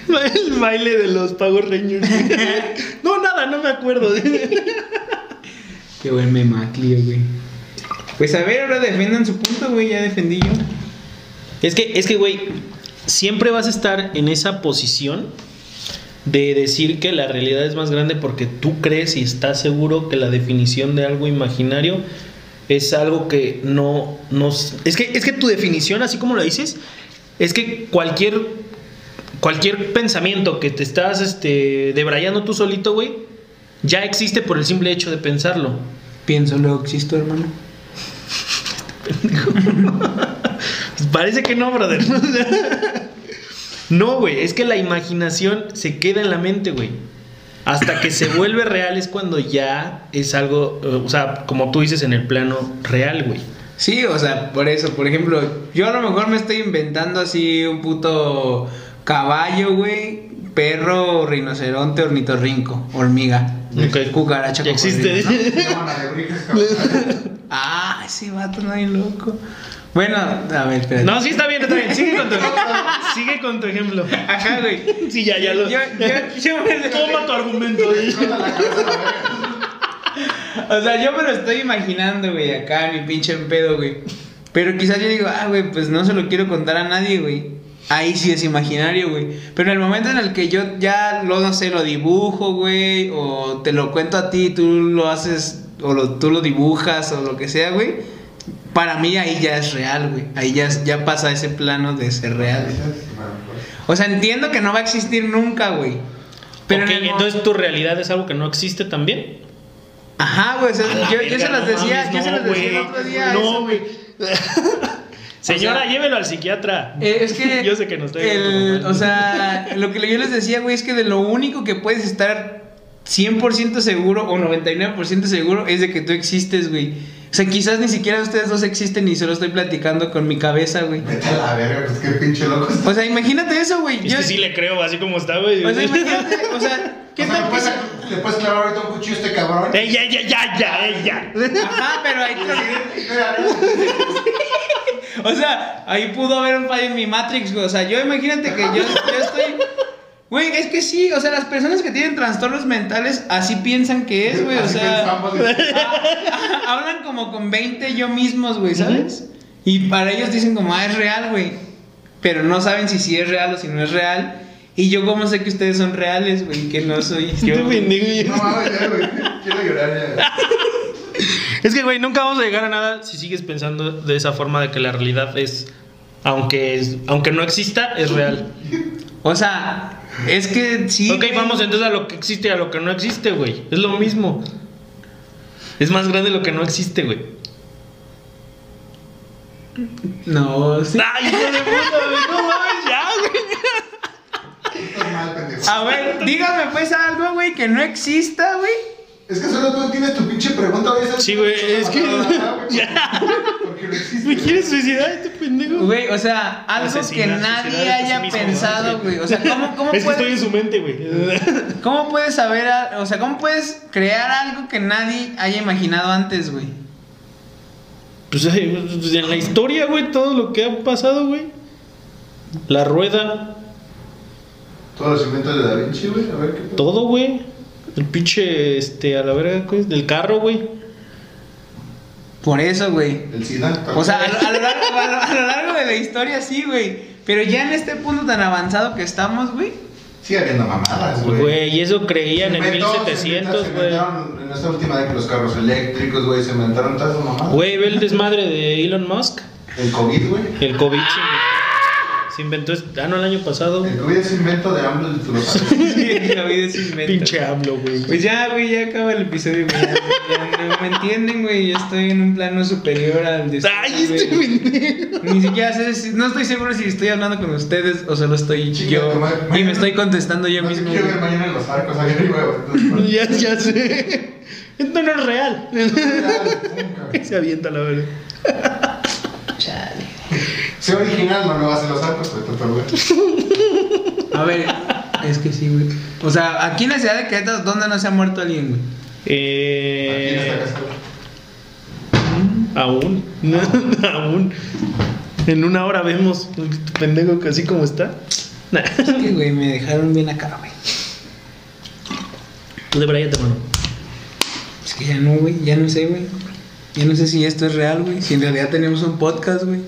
El baile de los Power Rangers. *laughs* No, nada, no me acuerdo. Qué buen memaclio, güey. Pues a ver, ahora defiendan su punto, güey. Ya defendí yo. Es que, es que, güey, siempre vas a estar en esa posición de decir que la realidad es más grande porque tú crees y estás seguro que la definición de algo imaginario es algo que no nos es que es que tu definición así como lo dices es que cualquier cualquier pensamiento que te estás este debrayando tú solito, güey, ya existe por el simple hecho de pensarlo. Pienso, luego existo, hermano. *laughs* Parece que no, brother. no, güey, es que la imaginación se queda en la mente, güey. Hasta que se vuelve real es cuando ya es algo, eh, o sea, como tú dices, en el plano real, güey. Sí, o sea, por eso, por ejemplo, yo a lo mejor me estoy inventando así un puto caballo, güey, perro, rinoceronte, ornitorrinco, hormiga, Ok. cucaracha, Ya existe. *laughs* Ah, ese vato no hay loco. Bueno, a ver, espérate. No, sí está bien, está bien. Sigue con tu, *laughs* sigue con tu ejemplo. Ajá, güey. Sí, ya, ya lo. Yo, yo, yo *laughs* me- Toma tu argumento. O sea, yo me lo estoy imaginando, güey, acá, mi pinche en pedo, güey. Pero quizás yo digo, ah, güey, pues no se lo quiero contar a nadie, güey. Ahí sí es imaginario, güey. Pero en el momento en el que yo ya lo, no sé, lo dibujo, güey, o te lo cuento a ti, tú lo haces, o lo, tú lo dibujas, o lo que sea, güey. Para mí ahí ya es real, güey. Ahí ya, ya pasa ese plano de ser real. güey. O sea, entiendo que no va a existir nunca, güey. Pero Ok, en el mo- entonces tu realidad es algo que no existe también. Ajá, güey. o sea, yo, se las decía, yo se las decía el otro día. No, güey. *laughs* Señora, O sea, llévelo al psiquiatra. Eh, es que. Yo sé que no estoy. el- O sea, lo que yo les decía, güey, es que de lo único que puedes estar 100% seguro o 99% seguro es de que tú existes, güey. O sea, quizás ni siquiera ustedes dos existen y solo estoy platicando con mi cabeza, güey. Vete a la verga, pues qué pinche loco está. O sea, imagínate eso, güey. Es Yo- que sí le creo, así como está, güey. O sea, imagínate, o sea, ¿qué O sea, tal ¿le que puedes, le puedes clavar ahorita un cuchillo a este cabrón? ¡Ey, ya, ya, ya, ya! Ajá, pero ahí Mira, O sea, ahí pudo haber un fallo en mi Matrix, güey. O sea, yo imagínate que yo, yo estoy. Güey, es que sí, o sea, las personas que tienen trastornos mentales así piensan que es, güey. O sea, *laughs* hablan como con 20 yo mismos, güey, ¿sabes? Y para ellos dicen como, ah, es real, güey. Pero no saben si sí es real o si no es real. Y yo, ¿cómo sé que ustedes son reales, güey? Que no soy *laughs* yo. No mames, ya, güey. Quiero llorar ya. *laughs* Es que, güey, nunca vamos a llegar a nada si sigues pensando de esa forma de que la realidad es. Aunque, es, aunque no exista, es real. O sea, es que sí. ok, güey. vamos entonces a lo que existe y a lo que no existe, güey. Es lo mismo. Es más grande lo que no existe, güey. No, sí. ¡Ay, hijo de puta, güey! ¡No mames, ya, güey! A ver, dígame pues algo, güey, que no exista, güey. Es que solo tú entiendes tu pinche pregunta, güey. Sí, güey, es que-. *laughs* ¿Me quieres suicidar, este pendejo? Güey, o sea, algo que nadie a haya mismo, pensado, ¿no? güey. O sea, ¿cómo, cómo *laughs* es que estoy en puedes, su mente, güey. *laughs* ¿cómo puedes saber, a- o sea, cómo puedes crear algo que nadie haya imaginado antes, güey? Pues pues, en la historia, güey, todo lo que ha pasado, güey. La rueda, Todos los inventos de Da Vinci, güey. A ver qué todo, güey. El pinche, este, a la verga, güey, del carro, güey. Por eso, güey. El SIDA. O sea, a, lo- a lo largo, a lo- a lo largo de la historia sí, güey. Pero ya en este punto tan avanzado que estamos, güey. Sigue habiendo mamadas, güey. Güey, y eso creían en Se inventó- se 1700, inventaron- güey. Se inventaron en esta última década los carros eléctricos, güey. Se inventaron todas esas mamadas. Güey, ve el desmadre de Elon Musk. El COVID, güey. El COVID se, se inventó, este- ah, no, el año pasado. El COVID es invento de AMLO, tú lo sabes. Sí, la vida es invento. Pinche AMLO, güey. Pues ya, güey, ya acaba el episodio, güey. Ya, ya no me entienden, güey. Yo estoy en un plano superior al de ustedes, Ay, este pendejo. Ni siquiera sé si, no estoy seguro si estoy hablando con ustedes o solo estoy Chica, yo tu y me Mañana- estoy contestando yo No mismo. quiero ver mañana en los arcos allá arriba, güey. Ya, ya sé. Esto no es real. nunca. Se avienta la verga. Chale. Sé original, no lo hacen los arcos, güey. Total, güey. A ver, Es que sí, güey. O sea, aquí en la ciudad de Querétaro, ¿dónde no se ha muerto alguien, güey? Aquí en esta Eh, casa. aún. *laughs* aún. En una hora vemos. Pendejo que así como está. Nah. Es que, güey, me dejaron bien acá, güey. Tú de Brian, hermano. Es que ya no, güey, ya no sé, güey. Ya no sé si esto es real, güey. Si en realidad tenemos un podcast, güey.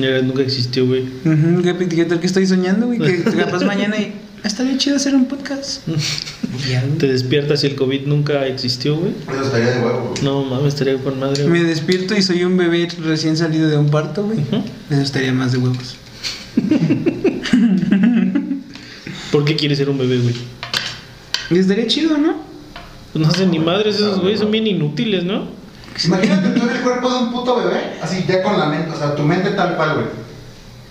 Ya Nunca existió, güey. ¿Qué, qué tal que estoy soñando, güey? Que *laughs* capaz mañana y... Estaría chido hacer un podcast. *laughs* Ya. Te despiertas y el COVID nunca existió, güey. Eso estaría de huevo. No mames, estaría con madre. Me despierto y soy un bebé recién salido de un parto, güey. Ujú. Eso estaría más de huevos. *laughs* ¿Por qué quieres ser un bebé, güey? Estaría chido, ¿no? Pues no hacen ni madres esos güeyes, son bien inútiles, ¿no? Imagínate tú en el cuerpo de un puto bebé, así ya con la mente, o sea, tu mente tal cual, güey.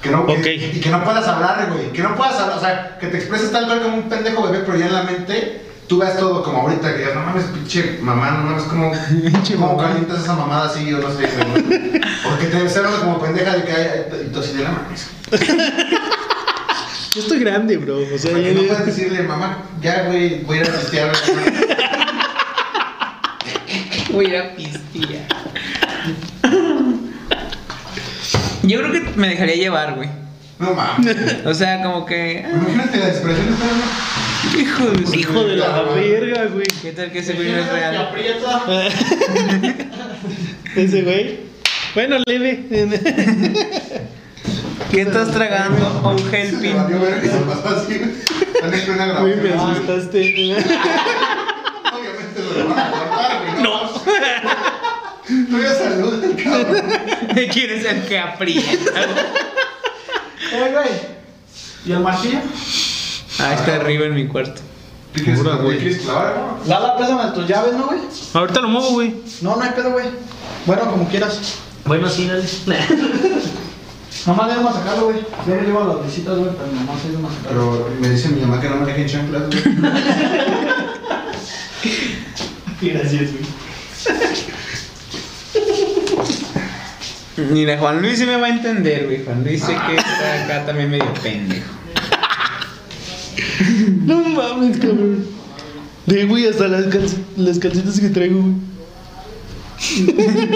Que no, que- Ok. y que no puedas hablar, güey. Que no puedas hablar, o sea, que te expreses tal cual como un pendejo bebé, pero ya en la mente tú ves todo como ahorita, que digas, no mames, pinche mamá, no mames, como, *laughs* como calientas esa mamada así, o no sé, güey. Porque te hablando como pendeja de que hay, y tú así de la mames. Yo estoy grande, bro. O sea, Porque ya- no puedes decirle, mamá, ya, güey, voy a ir a testear. Voy a ir a pistear. Yo creo que me dejaría llevar, güey. No mames. O sea, como que. ah, Imagínate la expresión de esta hijo de su- Hijo de la verga, güey. ¿Qué tal que ese güey no es real? *laughs* Ese güey. Bueno, leve. ¿Qué estás tragando? Oh, Se helping. Güey, me asustaste. *laughs* Obviamente lo van a. Tú ya salud, cabrón. ¿De quién es el que aprieta? Eh, güey. ¿Y el martillo? Ah, está arriba en mi cuarto. ¿Te quieres, clavar? Lala, préstame tus llaves, ¿no, güey? Ahorita lo muevo, güey. No, no hay pedo, güey. Bueno, como quieras. Bueno, sí, dale. Mamá, déjame sacarlo, güey. Yo me llevo a las visitas, güey, pero mamá se llama sacarlo. Pero me dice mi mamá que no me dejen chanclas, güey. *laughs* Gracias, güey. *laughs* Mira, Juan Luis sí me va a entender, güey. Juan Luis sé que está acá también medio pendejo. *laughs* No mames, cabrón. De güey, hasta las, calc- las calcetas que traigo, güey.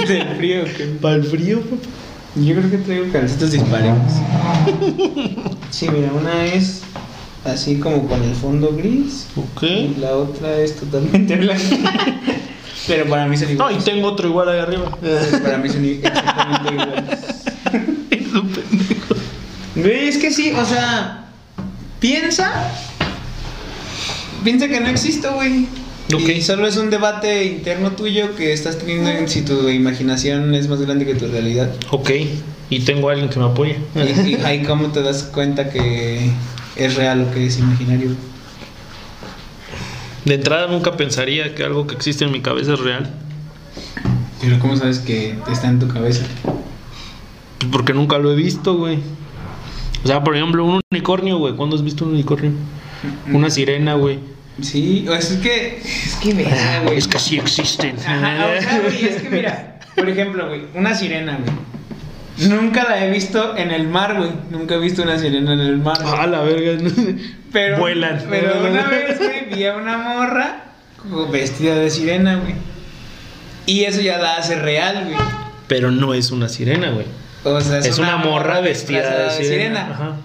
Del frío, que. Para el frío, papá. Yo creo que traigo calcetas disparemos. Sí, mira, una es así como con el fondo gris. Ok. Y la otra es totalmente *laughs* blanca. Pero para mí son No, y iguales. tengo otro igual ahí arriba. Para mí son i- exactamente iguales. *laughs* Es un pendejo. Güey, es que sí, o sea, piensa. Piensa que no existo, güey. Ok. Y solo es un debate interno tuyo que estás teniendo en si tu imaginación es más grande que tu realidad. Ok. Y tengo a alguien que me apoya. Y, y ahí cómo te das cuenta que es real o que es imaginario. De entrada nunca pensaría que algo que existe en mi cabeza es real. Pero cómo sabes que está en tu cabeza. Porque nunca lo he visto, güey. O sea, por ejemplo, un unicornio, güey. ¿Cuándo has visto un unicornio? Una sirena, güey. Sí, o es que es que vea, güey. Es que sí existen. Ajá, o sea, güey, es que mira, por ejemplo, güey, una sirena, güey. Nunca la he visto en el mar, güey. Nunca he visto una sirena en el mar. güey. Ah, la verga. Pero, Vuelan. Pero *laughs* una vez, güey, vi a una morra como vestida de sirena, güey. Y eso ya la hace real, güey. Pero no es una sirena, güey. O sea, Es, una, morra vestida de sirena. Ajá.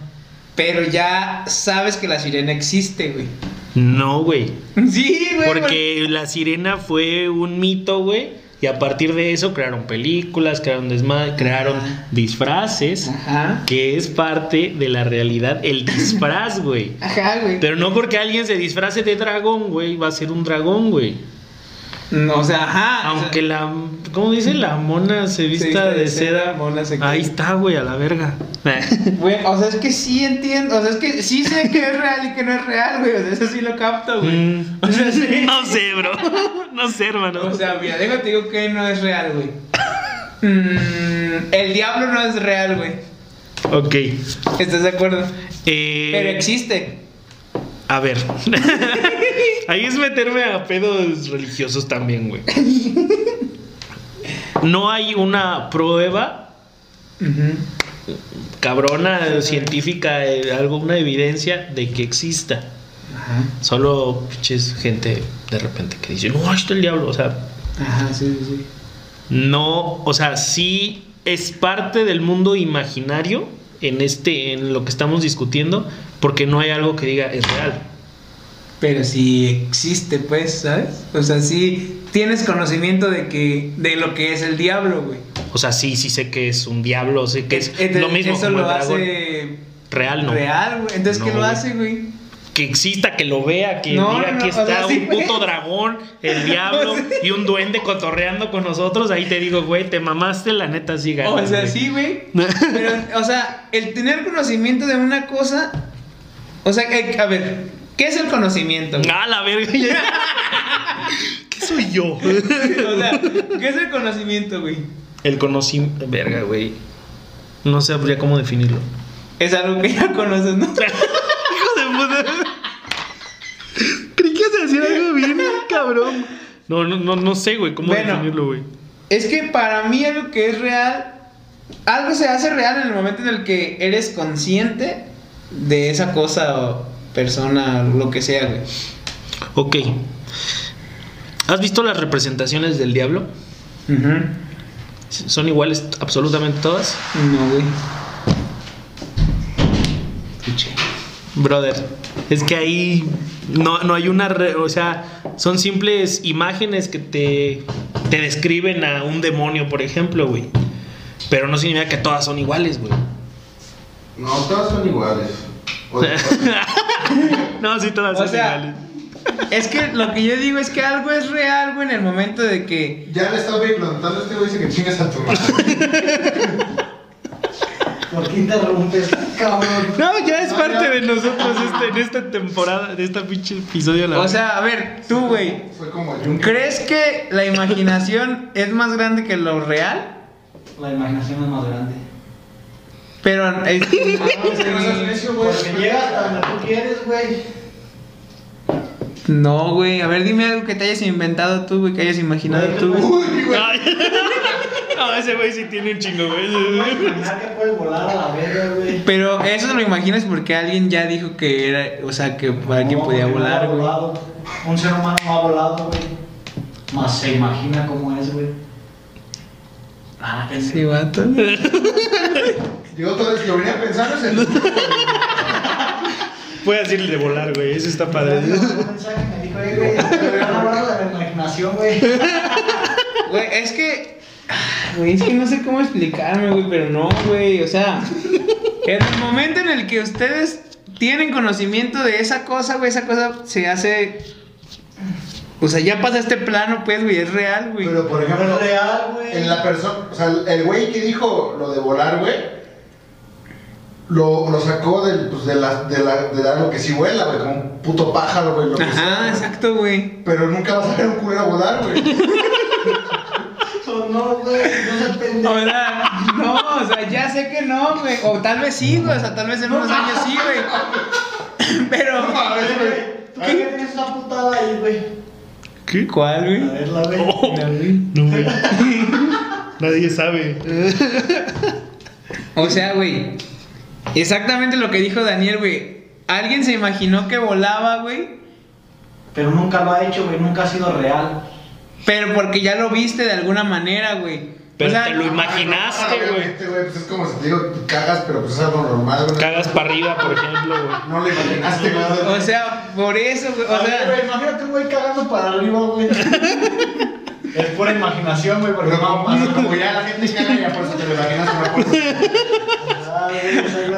Pero ya sabes que la sirena existe, güey. No, güey. *laughs* Sí, güey. Porque la sirena fue un mito, güey. Y a partir de eso crearon películas, crearon desmadre, crearon Ajá. disfraces. Ajá. Que es parte de la realidad, el disfraz, güey. *laughs* Ajá, güey. Pero no porque alguien se disfrace de dragón, güey, va a ser un dragón, güey. No, o sea, ajá. o Aunque sea, la, ¿cómo dice? La mona se vista de seda. mona se Ahí está, güey, a la verga. *laughs* Güey, o sea, es que sí entiendo, o sea, es que sí sé que es real y que no es real, güey, o sea, eso sí lo capto, güey. Mm. O sea, sí. *laughs* No sé, bro. No sé, hermano. O sea, mira, déjate digo que no es real, güey. Mm, el diablo no es real, güey. Ok. ¿Estás de acuerdo? Eh, Pero existe. A ver. *laughs* Ahí es meterme a pedos religiosos también, güey. No hay una prueba cabrona, científica, eh, algo, una evidencia de que exista. Ajá. Solo pinches gente de repente que dice, no, ahí está el diablo. O sea, Ajá, sí, sí, sí. no, o sea, sí es parte del mundo imaginario en este, en lo que estamos discutiendo, porque no hay algo que diga es real. Pero sí existe, pues, ¿sabes? O sea, sí tienes conocimiento de que de lo que es el diablo, güey. O sea, sí, sí sé que es un diablo, sé que es Entonces, lo mismo Eso como lo el hace Real, no. real, güey. Entonces, ¿qué lo güey. hace, güey? Que exista, que lo vea, que No, diga no, que está sea, sí, un puto güey. dragón, el *laughs* diablo y un duende cotorreando con nosotros. Ahí te digo, güey, te mamaste, la neta, sí ganas, O sea, güey. sí, güey. *laughs* Pero, o sea, el tener conocimiento de una cosa. O sea, que- a ver, ¿qué es el conocimiento? güey? Ah, la verga. *laughs* ¿Qué soy yo? O sea, ¿qué es el conocimiento, güey? El conocimiento. Verga, güey. No sabría cómo definirlo. Es algo que ya conoces, ¿no? *laughs* Hijo de puta. Creí que se decía algo bien, cabrón. No, no, no, no sé, güey, cómo Bueno. definirlo, güey. Es que para mí algo que es real, algo se hace real en el momento en el que eres consciente de esa cosa o persona, lo que sea, güey. Ok. ¿Has visto las representaciones del diablo? Son iguales absolutamente todas. No, güey. Escuché. Brother, es que ahí no, no hay una... re- o sea, son simples imágenes que te, te describen a un demonio, por ejemplo, güey. Pero no significa que todas son iguales, güey. No, todas son iguales. *laughs* *laughs* No, sí, todas O son sea, iguales. Es que lo que yo digo es que algo es real, güey, en el momento de que. ya le estás bien preguntando, este güey dice que chingas a tu madre. *laughs* ¿Por qué interrumpes, cabrón? No, ya es No, parte ya. de nosotros este, en esta temporada, de esta pinche episodio. la O sea, a ver, tú, güey. Fue como el yunque. ¿Crees que la imaginación es más grande que lo real? La imaginación es más grande. Pero es *laughs* Porque llegas a donde tú quieres, güey. No, güey. A ver, dime algo que te hayas inventado tú, güey, que hayas imaginado tú. güey. Uy, güey. Ay. *laughs* No, ese güey sí tiene un chingo, güey. Que puedes volar a la verga, güey. Pero eso lo imaginas porque alguien ya dijo que era, o sea, que alguien No, podía porque no volar, ha güey. volado. Un ser humano no ha volado, güey. Más se imagina cómo es, güey. Ah, que Sí, vato. *laughs* Yo otra vez lo venía pensando es el. Puede decirle de volar, güey. Eso está padre. Un mensaje me dijo, "Ey, güey, están hablando de la imaginación, güey. *laughs* Güey, es que. Güey, es que no sé cómo explicarme, güey, pero no, güey. O sea, en el momento en el que ustedes tienen conocimiento de esa cosa, güey, esa cosa se hace. O sea, ya pasa este plano, pues, güey, es real, güey. Pero por ejemplo, Es real, güey. en la persona, o sea, el güey que dijo lo de volar, güey, lo, lo sacó del, pues, de, la, de, la, de algo que sí vuela, güey, como un puto pájaro, güey. lo que sea, Ajá, güey. exacto, güey. Pero nunca vas a ver un culero volar, güey. So, *laughs* no, güey, no se O pendejo. sea, no, o sea, ya sé que no, güey. O tal vez sí, güey. O sea, tal vez en unos años sí, güey. *laughs* Pero. A ver, güey. ¿Tú qué tienes esa putada ahí, güey? ¿Qué? ¿Cuál, A güey? verla, güey. Oh. No, güey. *laughs* Nadie sabe. O sea, güey. Exactamente lo que dijo Daniel, güey. Alguien se imaginó que volaba, güey. Pero nunca lo ha hecho, güey. Nunca ha sido real. Pero porque ya lo viste de alguna manera, güey. Pero o sea, te lo imaginaste, güey. Pues es como si te digo, cagas, pero pues es algo normal, güey. Cagas para arriba, por ejemplo, güey. No lo imaginaste, güey. O sea, por eso, güey. A O ver, sea, imagínate un güey cagando para arriba, güey. *laughs* es pura imaginación, güey, porque no como, pasa. como ya la gente caga, ya por eso te lo imaginas una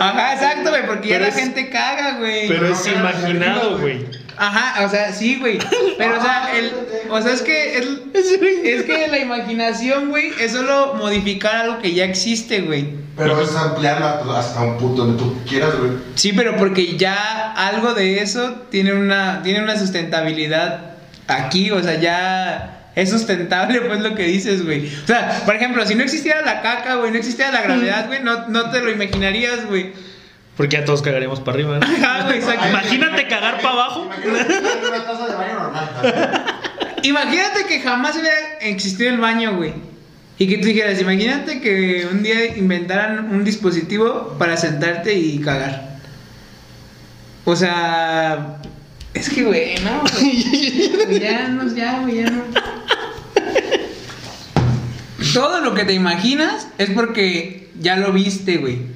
ajá, exacto, güey. Porque ya la gente caga, güey. Pero es imaginado, güey. Ajá, o sea, sí, güey. Pero, o sea, el, o sea, es que es, es que la imaginación, güey, es solo modificar algo que ya existe, güey. Pero es ampliarlo hasta un punto donde tú quieras, güey. Sí, pero porque ya algo de eso tiene una, tiene una sustentabilidad aquí, o sea, ya es sustentable, pues lo que dices, güey. O sea, por ejemplo, si no existiera la caca, güey, no existiera la gravedad, güey, no, no te lo imaginarías, güey. Porque ya todos cagaríamos para arriba, ¿no? Ajá, güey, exacto. Imagínate cagar para abajo. Imagínate tener una taza de baño normal. Imagínate que jamás hubiera existido el baño, güey. Y que tú dijeras, imagínate que un día inventaran un dispositivo para sentarte y cagar. O sea, Es que, güey, no, güey. *laughs* Ya no, ya, güey, ya no. Todo lo que te imaginas es porque ya lo viste, güey.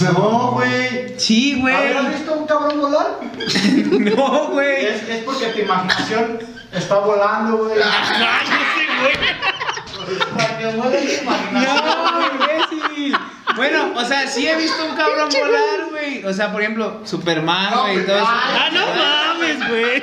No, güey. Sí, güey. ¿Has visto un cabrón volar? *laughs* No, güey. Es, es porque tu imaginación está volando, güey. *laughs* No, imbécil. Bueno, o sea, sí he visto un cabrón volar, güey. O sea, por ejemplo, Superman, güey, todo eso. Ah, no mames, güey.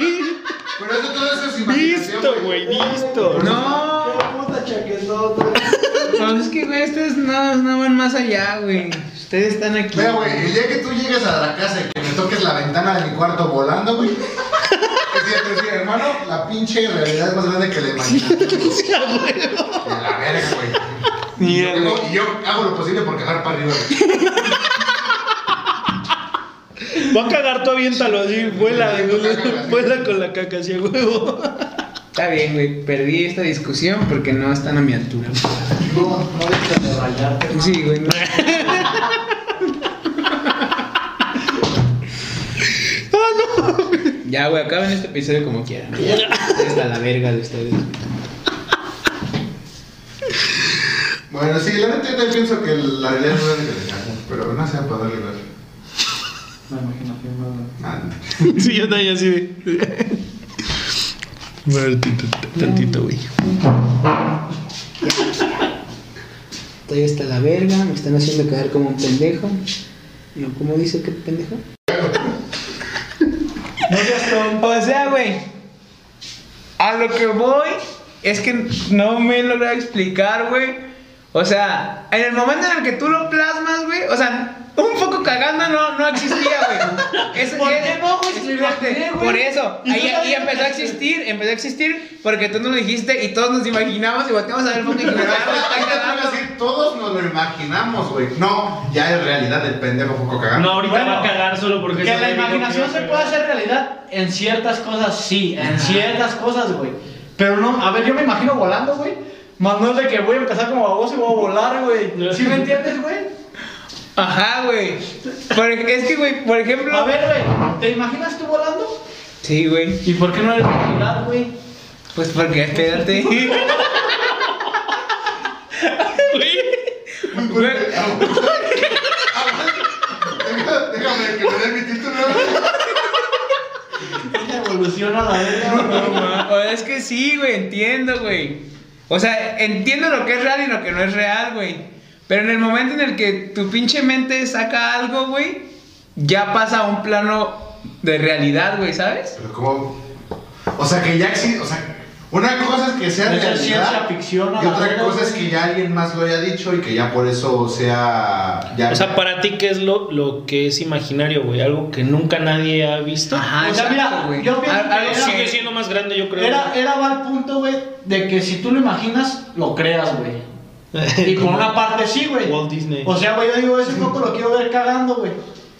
pero eso todo eso es imaginación. Visto, güey, visto. No. Qué puta chaquetota. Pues es que, güey, ustedes no, no van más allá, güey. Ustedes están aquí. Mira, güey, el día que tú llegues a la casa y que me toques la ventana de mi cuarto volando, güey. Es hermano, la pinche realidad es más grande que la imaginación. güey. De la verga, güey. Y yo, güey. y yo hago lo posible por cagar para arriba, güey. Va a cagar, tú aviéntalo así, vuela, vuela, vuela con la caca así, a huevo. Está bien, güey. Perdí esta discusión porque no están a mi altura. No, no de. ¿no? Sí, güey. no. Ya, güey, acaben este episodio como quieran. Ya está la verga de ustedes. Bueno, sí, la neta yo también pienso que la es grande que la imaginación, pero no sé para darle ver. La imaginación, no. Nada. Sí, yo también así de. A ver, tantito, tantito, güey. Todavía está la verga, me están haciendo quedar como un pendejo. No, ¿cómo dice que pendejo? No seas tonto. O sea, güey, a lo que voy es que no me he logrado explicar, güey. O sea, en el momento en el que tú lo plasmas, güey, o sea, un foco cagando no, no existía, güey. Es- *laughs* ¿Por es- qué no, güey? Por eso, ¿Y ahí, que empezó a existe? existir, empezó a existir porque tú nos lo dijiste y todos nos imaginamos y volteamos a ver el foco y Pero dijimos, ahí "Ah, está, ahí está está, te voy a cagando". decir, todos nos lo imaginamos, güey. No, ya es realidad el pendejo foco cagando. No, ahorita Bueno, va a cagar solo porque Que la imaginación se puede hacer realidad en ciertas cosas, sí, en ciertas cosas, güey. Pero no, a ver, yo me imagino volando, güey. Más no es de que voy a empezar como baboso y voy a volar, güey. *laughs* ¿Sí me entiendes, güey? Ajá, güey. Es que, güey, por ejemplo. A ver, güey, ¿te imaginas tú volando? Sí, güey. ¿Y por qué no eres realidad, güey? Pues porque, espérate. *laughs* Güey, Déjame, déjame que me dé mi título. Ella evoluciona la verga, No, güey. ma- o sea, es que sí, güey, entiendo, güey. O sea, entiendo lo que es real y lo que no es real, güey. Pero en el momento en el que tu pinche mente saca algo, güey, ya pasa a un plano de realidad, güey, ¿sabes? Pero como. O sea, que ya existe. O sea, una cosa es que sea realidad. ciencia ficción Y otra cosa es que ya alguien más lo haya dicho y que ya por eso sea. Ya O sea, para ti, ¿qué es lo, lo que es imaginario, güey? Algo que nunca nadie ha visto. Ajá, O sea, exacto, mira, güey. yo pienso Al- que algo era- Sigue siendo más grande, yo creo. Era, era va al punto, güey, de que si tú lo imaginas, lo creas, güey. *laughs* Y por una parte sí, güey. Walt Disney. O sea, güey, yo digo, ese foco lo quiero ver cagando, güey.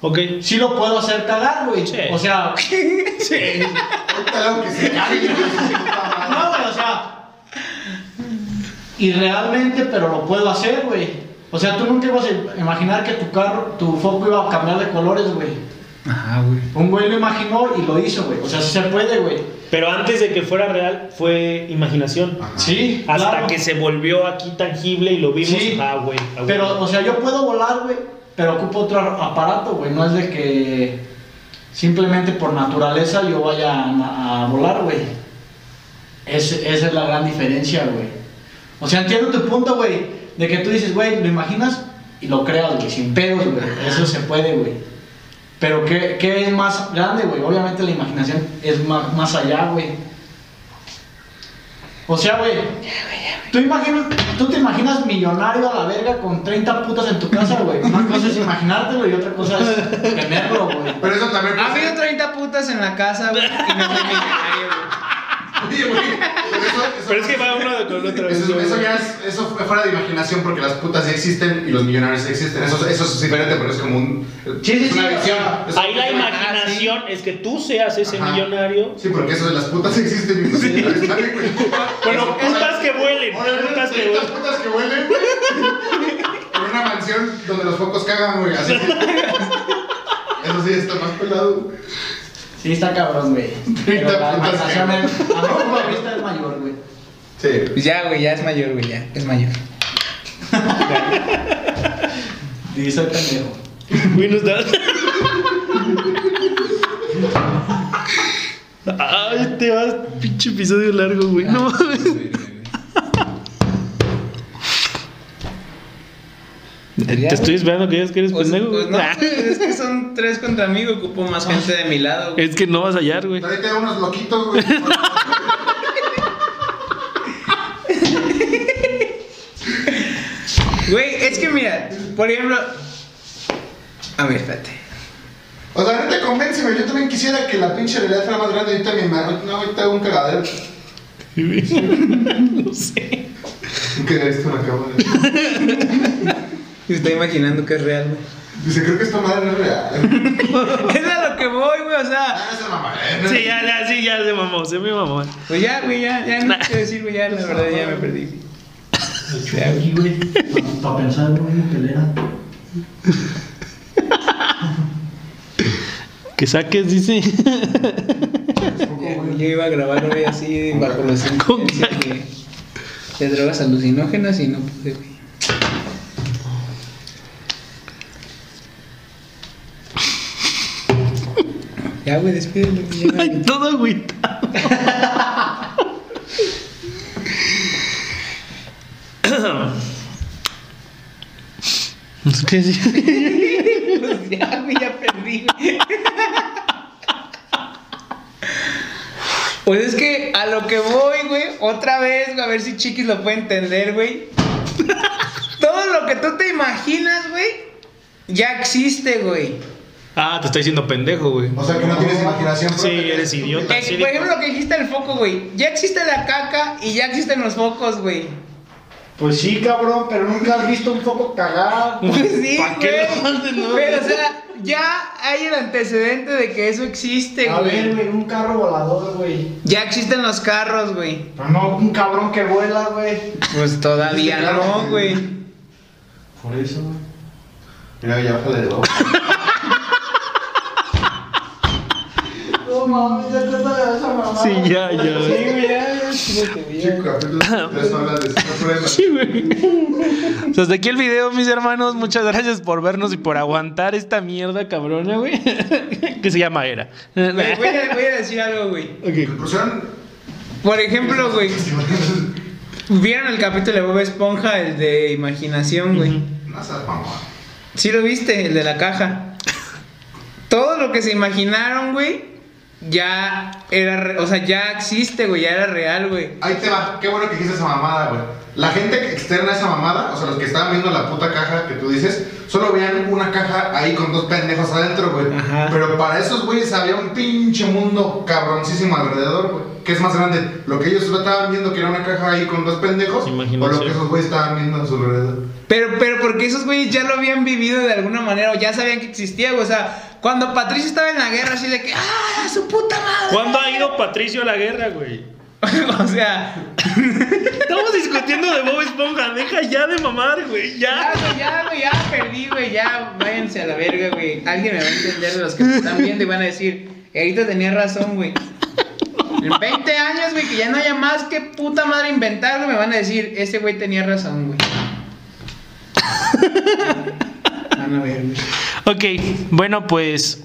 Ok. Sí lo puedo hacer cagar, güey. Sí. O sea, *laughs* Sí. Ahorita luego que se cague. no, güey, o sea. Y realmente, pero lo puedo hacer, güey. O sea, tú nunca ibas a imaginar que tu carro, tu foco iba a cambiar de colores, güey. Ajá, güey. Un güey lo imaginó y lo hizo, güey. O sea, sí se puede, güey. Pero antes de que fuera real, fue imaginación. Ajá. Sí, Hasta claro. que se volvió aquí tangible y lo vimos. Sí. Ah, güey. ah, güey. Pero, o sea, yo puedo volar, güey, pero ocupo otro aparato, güey. No es de que simplemente por naturaleza yo vaya a, a volar, güey. Es- esa es la gran diferencia, güey. O sea, entiendo tu punto, güey, de que tú dices, güey, lo imaginas y lo creas, güey, sin pedos, güey. Eso se puede, güey. Pero ¿qué, qué es más grande, güey? Obviamente la imaginación es más, más allá, güey. O sea, güey, ¿tú, imaginas, tú te imaginas millonario a la verga con 30 putas en tu casa, güey. Una cosa es imaginártelo y otra cosa es tenerlo, güey. Pero eso también. Ha habido ser- 30 putas en la casa, güey, y no soy millonario, güey. Güey. Pero eso, eso, *laughs* Pero es que va uno con otro. Eso, eso ya es, eso fue fuera de imaginación porque las putas sí existen y los millonarios sí existen. Eso, eso es diferente, pero es como un. Sí, sí, es una sí, visión. o sea, Es- Ahí la imaginación es que tú seas ese Ajá. millonario. Sí, porque eso de las putas existen y los millonarios también. *laughs* Bueno, putas que vuelen. Putas que vuelen. putas que huelen, güey. En una mansión donde los focos cagan, güey. Así que- *laughs* Eso sí está más pelado. güey. Sí, está cabrón, güey. *laughs* Pero la es, a mi punto de vista es mayor, güey. Sí. Pues ya, güey, ya es mayor, güey, ya. Es mayor. *laughs* Dice el pendejo. Güey, no está. *laughs* Ay, te vas, pinche episodio largo, güey. No mames. Te estoy esperando que digas que eres Pues, pendejo. pues güey. no, güey, es que son tres contra mí, güey, ocupo más gente de mi lado. güey. Es que no vas a hallar, güey. Ahorita hay unos loquitos, güey. Güey, es que mira, por ejemplo. A ver, espérate. O sea, ahorita convénceme, yo también quisiera que la pinche realidad fuera más grande. Ahorita mi mano, no, ahorita hago un cagadero. *laughs* No sé. Que esto me acabo *laughs* Se está imaginando que es real, güey. Dice, creo que esta madre no es real. *laughs* Es a lo que voy, güey, o sea. Ah, esa mamá. eh. Sí, ya, ya, sí, ya se mamó, se me mamó. Pues ya, güey, ya, ya no quiero decir, güey, ya, la verdad, ya me perdí. Ya, güey. Aquí, güey. Para pensar, güey, en pelea. Que saques, dice. Yo iba a grabar hoy así, bajo los influencias de, de drogas alucinógenas y no pude, güey. Ya, güey, despídelo. Ay, todo agüitado. No *coughs* sé qué decir. Pues ya, güey, ya perdí. Pues es que a lo que voy, güey, otra vez, güey, a ver si Chiquis lo puede entender, güey. Todo lo que tú te imaginas, güey, ya existe, güey. Ah, te estoy diciendo pendejo, güey. O sea, que no tienes imaginación Sí, propia, eres idiota. Eh, sí, por ejemplo, lo que dijiste del foco, güey. Ya existe la caca y ya existen los focos, güey. Pues sí, cabrón, pero nunca has visto un foco cagado. *laughs* Pues sí, ¿Pa' qué güey. lo? Pero, o sea, ya hay el antecedente de que eso existe, A ver, güey. güey, un carro volador, güey. Ya existen los carros, güey. Pero no un cabrón que vuela, güey. Pues todavía Este no, güey. güey. Por eso, güey. Mira, ya bájale de dos. *laughs* No mames, ya cuéntale a esa mamá. Sí, ya, ya. Sí, güey, ya. Chico, capítulo tres horas de. *laughs* Sí, güey. Pues hasta aquí el video, mis hermanos. Muchas gracias por vernos y por aguantar esta mierda cabrona, güey. *laughs* que se llama Era. Güey, Voy a, voy a decir algo, güey. Conclusión. Por ejemplo, güey. ¿Vieron el capítulo de Bob Esponja, el de imaginación, güey? No seas mamón. Sí lo viste, el de la caja. Todo lo que se imaginaron, güey, ya era, re- o sea, ya existe, güey, ya era real, güey. Ahí te va, qué bueno que dijiste esa mamada, güey. La gente que externa esa mamada, o sea, los que estaban viendo la puta caja que tú dices, solo veían una caja ahí con dos pendejos adentro, güey. Ajá. Pero para esos güeyes había un pinche mundo cabroncísimo alrededor, güey. ¿Qué es más grande? ¿Lo que ellos estaban viendo que era una caja ahí con dos pendejos? Imaginación. ¿O lo que esos güeyes estaban viendo a su alrededor? Pero, pero porque esos güeyes ya lo habían vivido de alguna manera o ya sabían que existía, güey. O sea, cuando Patricio estaba en la guerra, así de que, ¡ah, su puta madre! ¿Cuándo ha ido Patricio a la guerra, güey? *laughs* o sea, Estamos discutiendo de Bob Esponja. Deja ya de mamar, güey. ya, Ya. güey, ya, güey, ya perdí, güey, ya, váyanse a la verga, güey. Alguien me va a entender de los que me están viendo y van a decir, Erito tenía razón, güey. En 20 años, güey, que ya no haya más que puta madre inventarlo, me van a decir, ese güey tenía razón, güey. *laughs* Van a ver, güey. Ok, bueno, pues.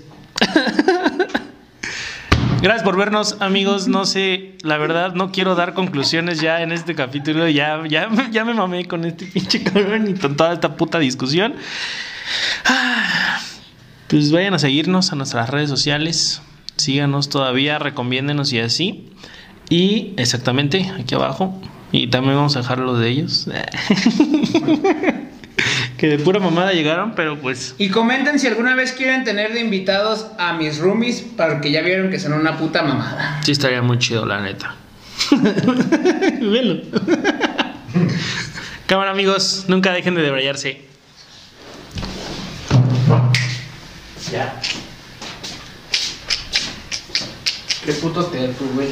Gracias por vernos, amigos. No sé, la verdad, no quiero dar conclusiones ya en este capítulo. Ya, ya, ya me mamé con este pinche cabrón y con toda esta puta discusión. Pues vayan a seguirnos a nuestras redes sociales. Síganos todavía, recomiéndenos y así. Y exactamente, aquí abajo. Y también vamos a dejar lo de ellos. *laughs* que de pura mamada llegaron, pero pues. Y comenten si alguna vez quieren tener de invitados a mis roomies, porque ya vieron que son una puta mamada. Sí, estaría muy chido, la neta. *laughs* Velo. *laughs* Cámara, amigos, nunca dejen de debrayarse. Ya. Qué puto terco, güey.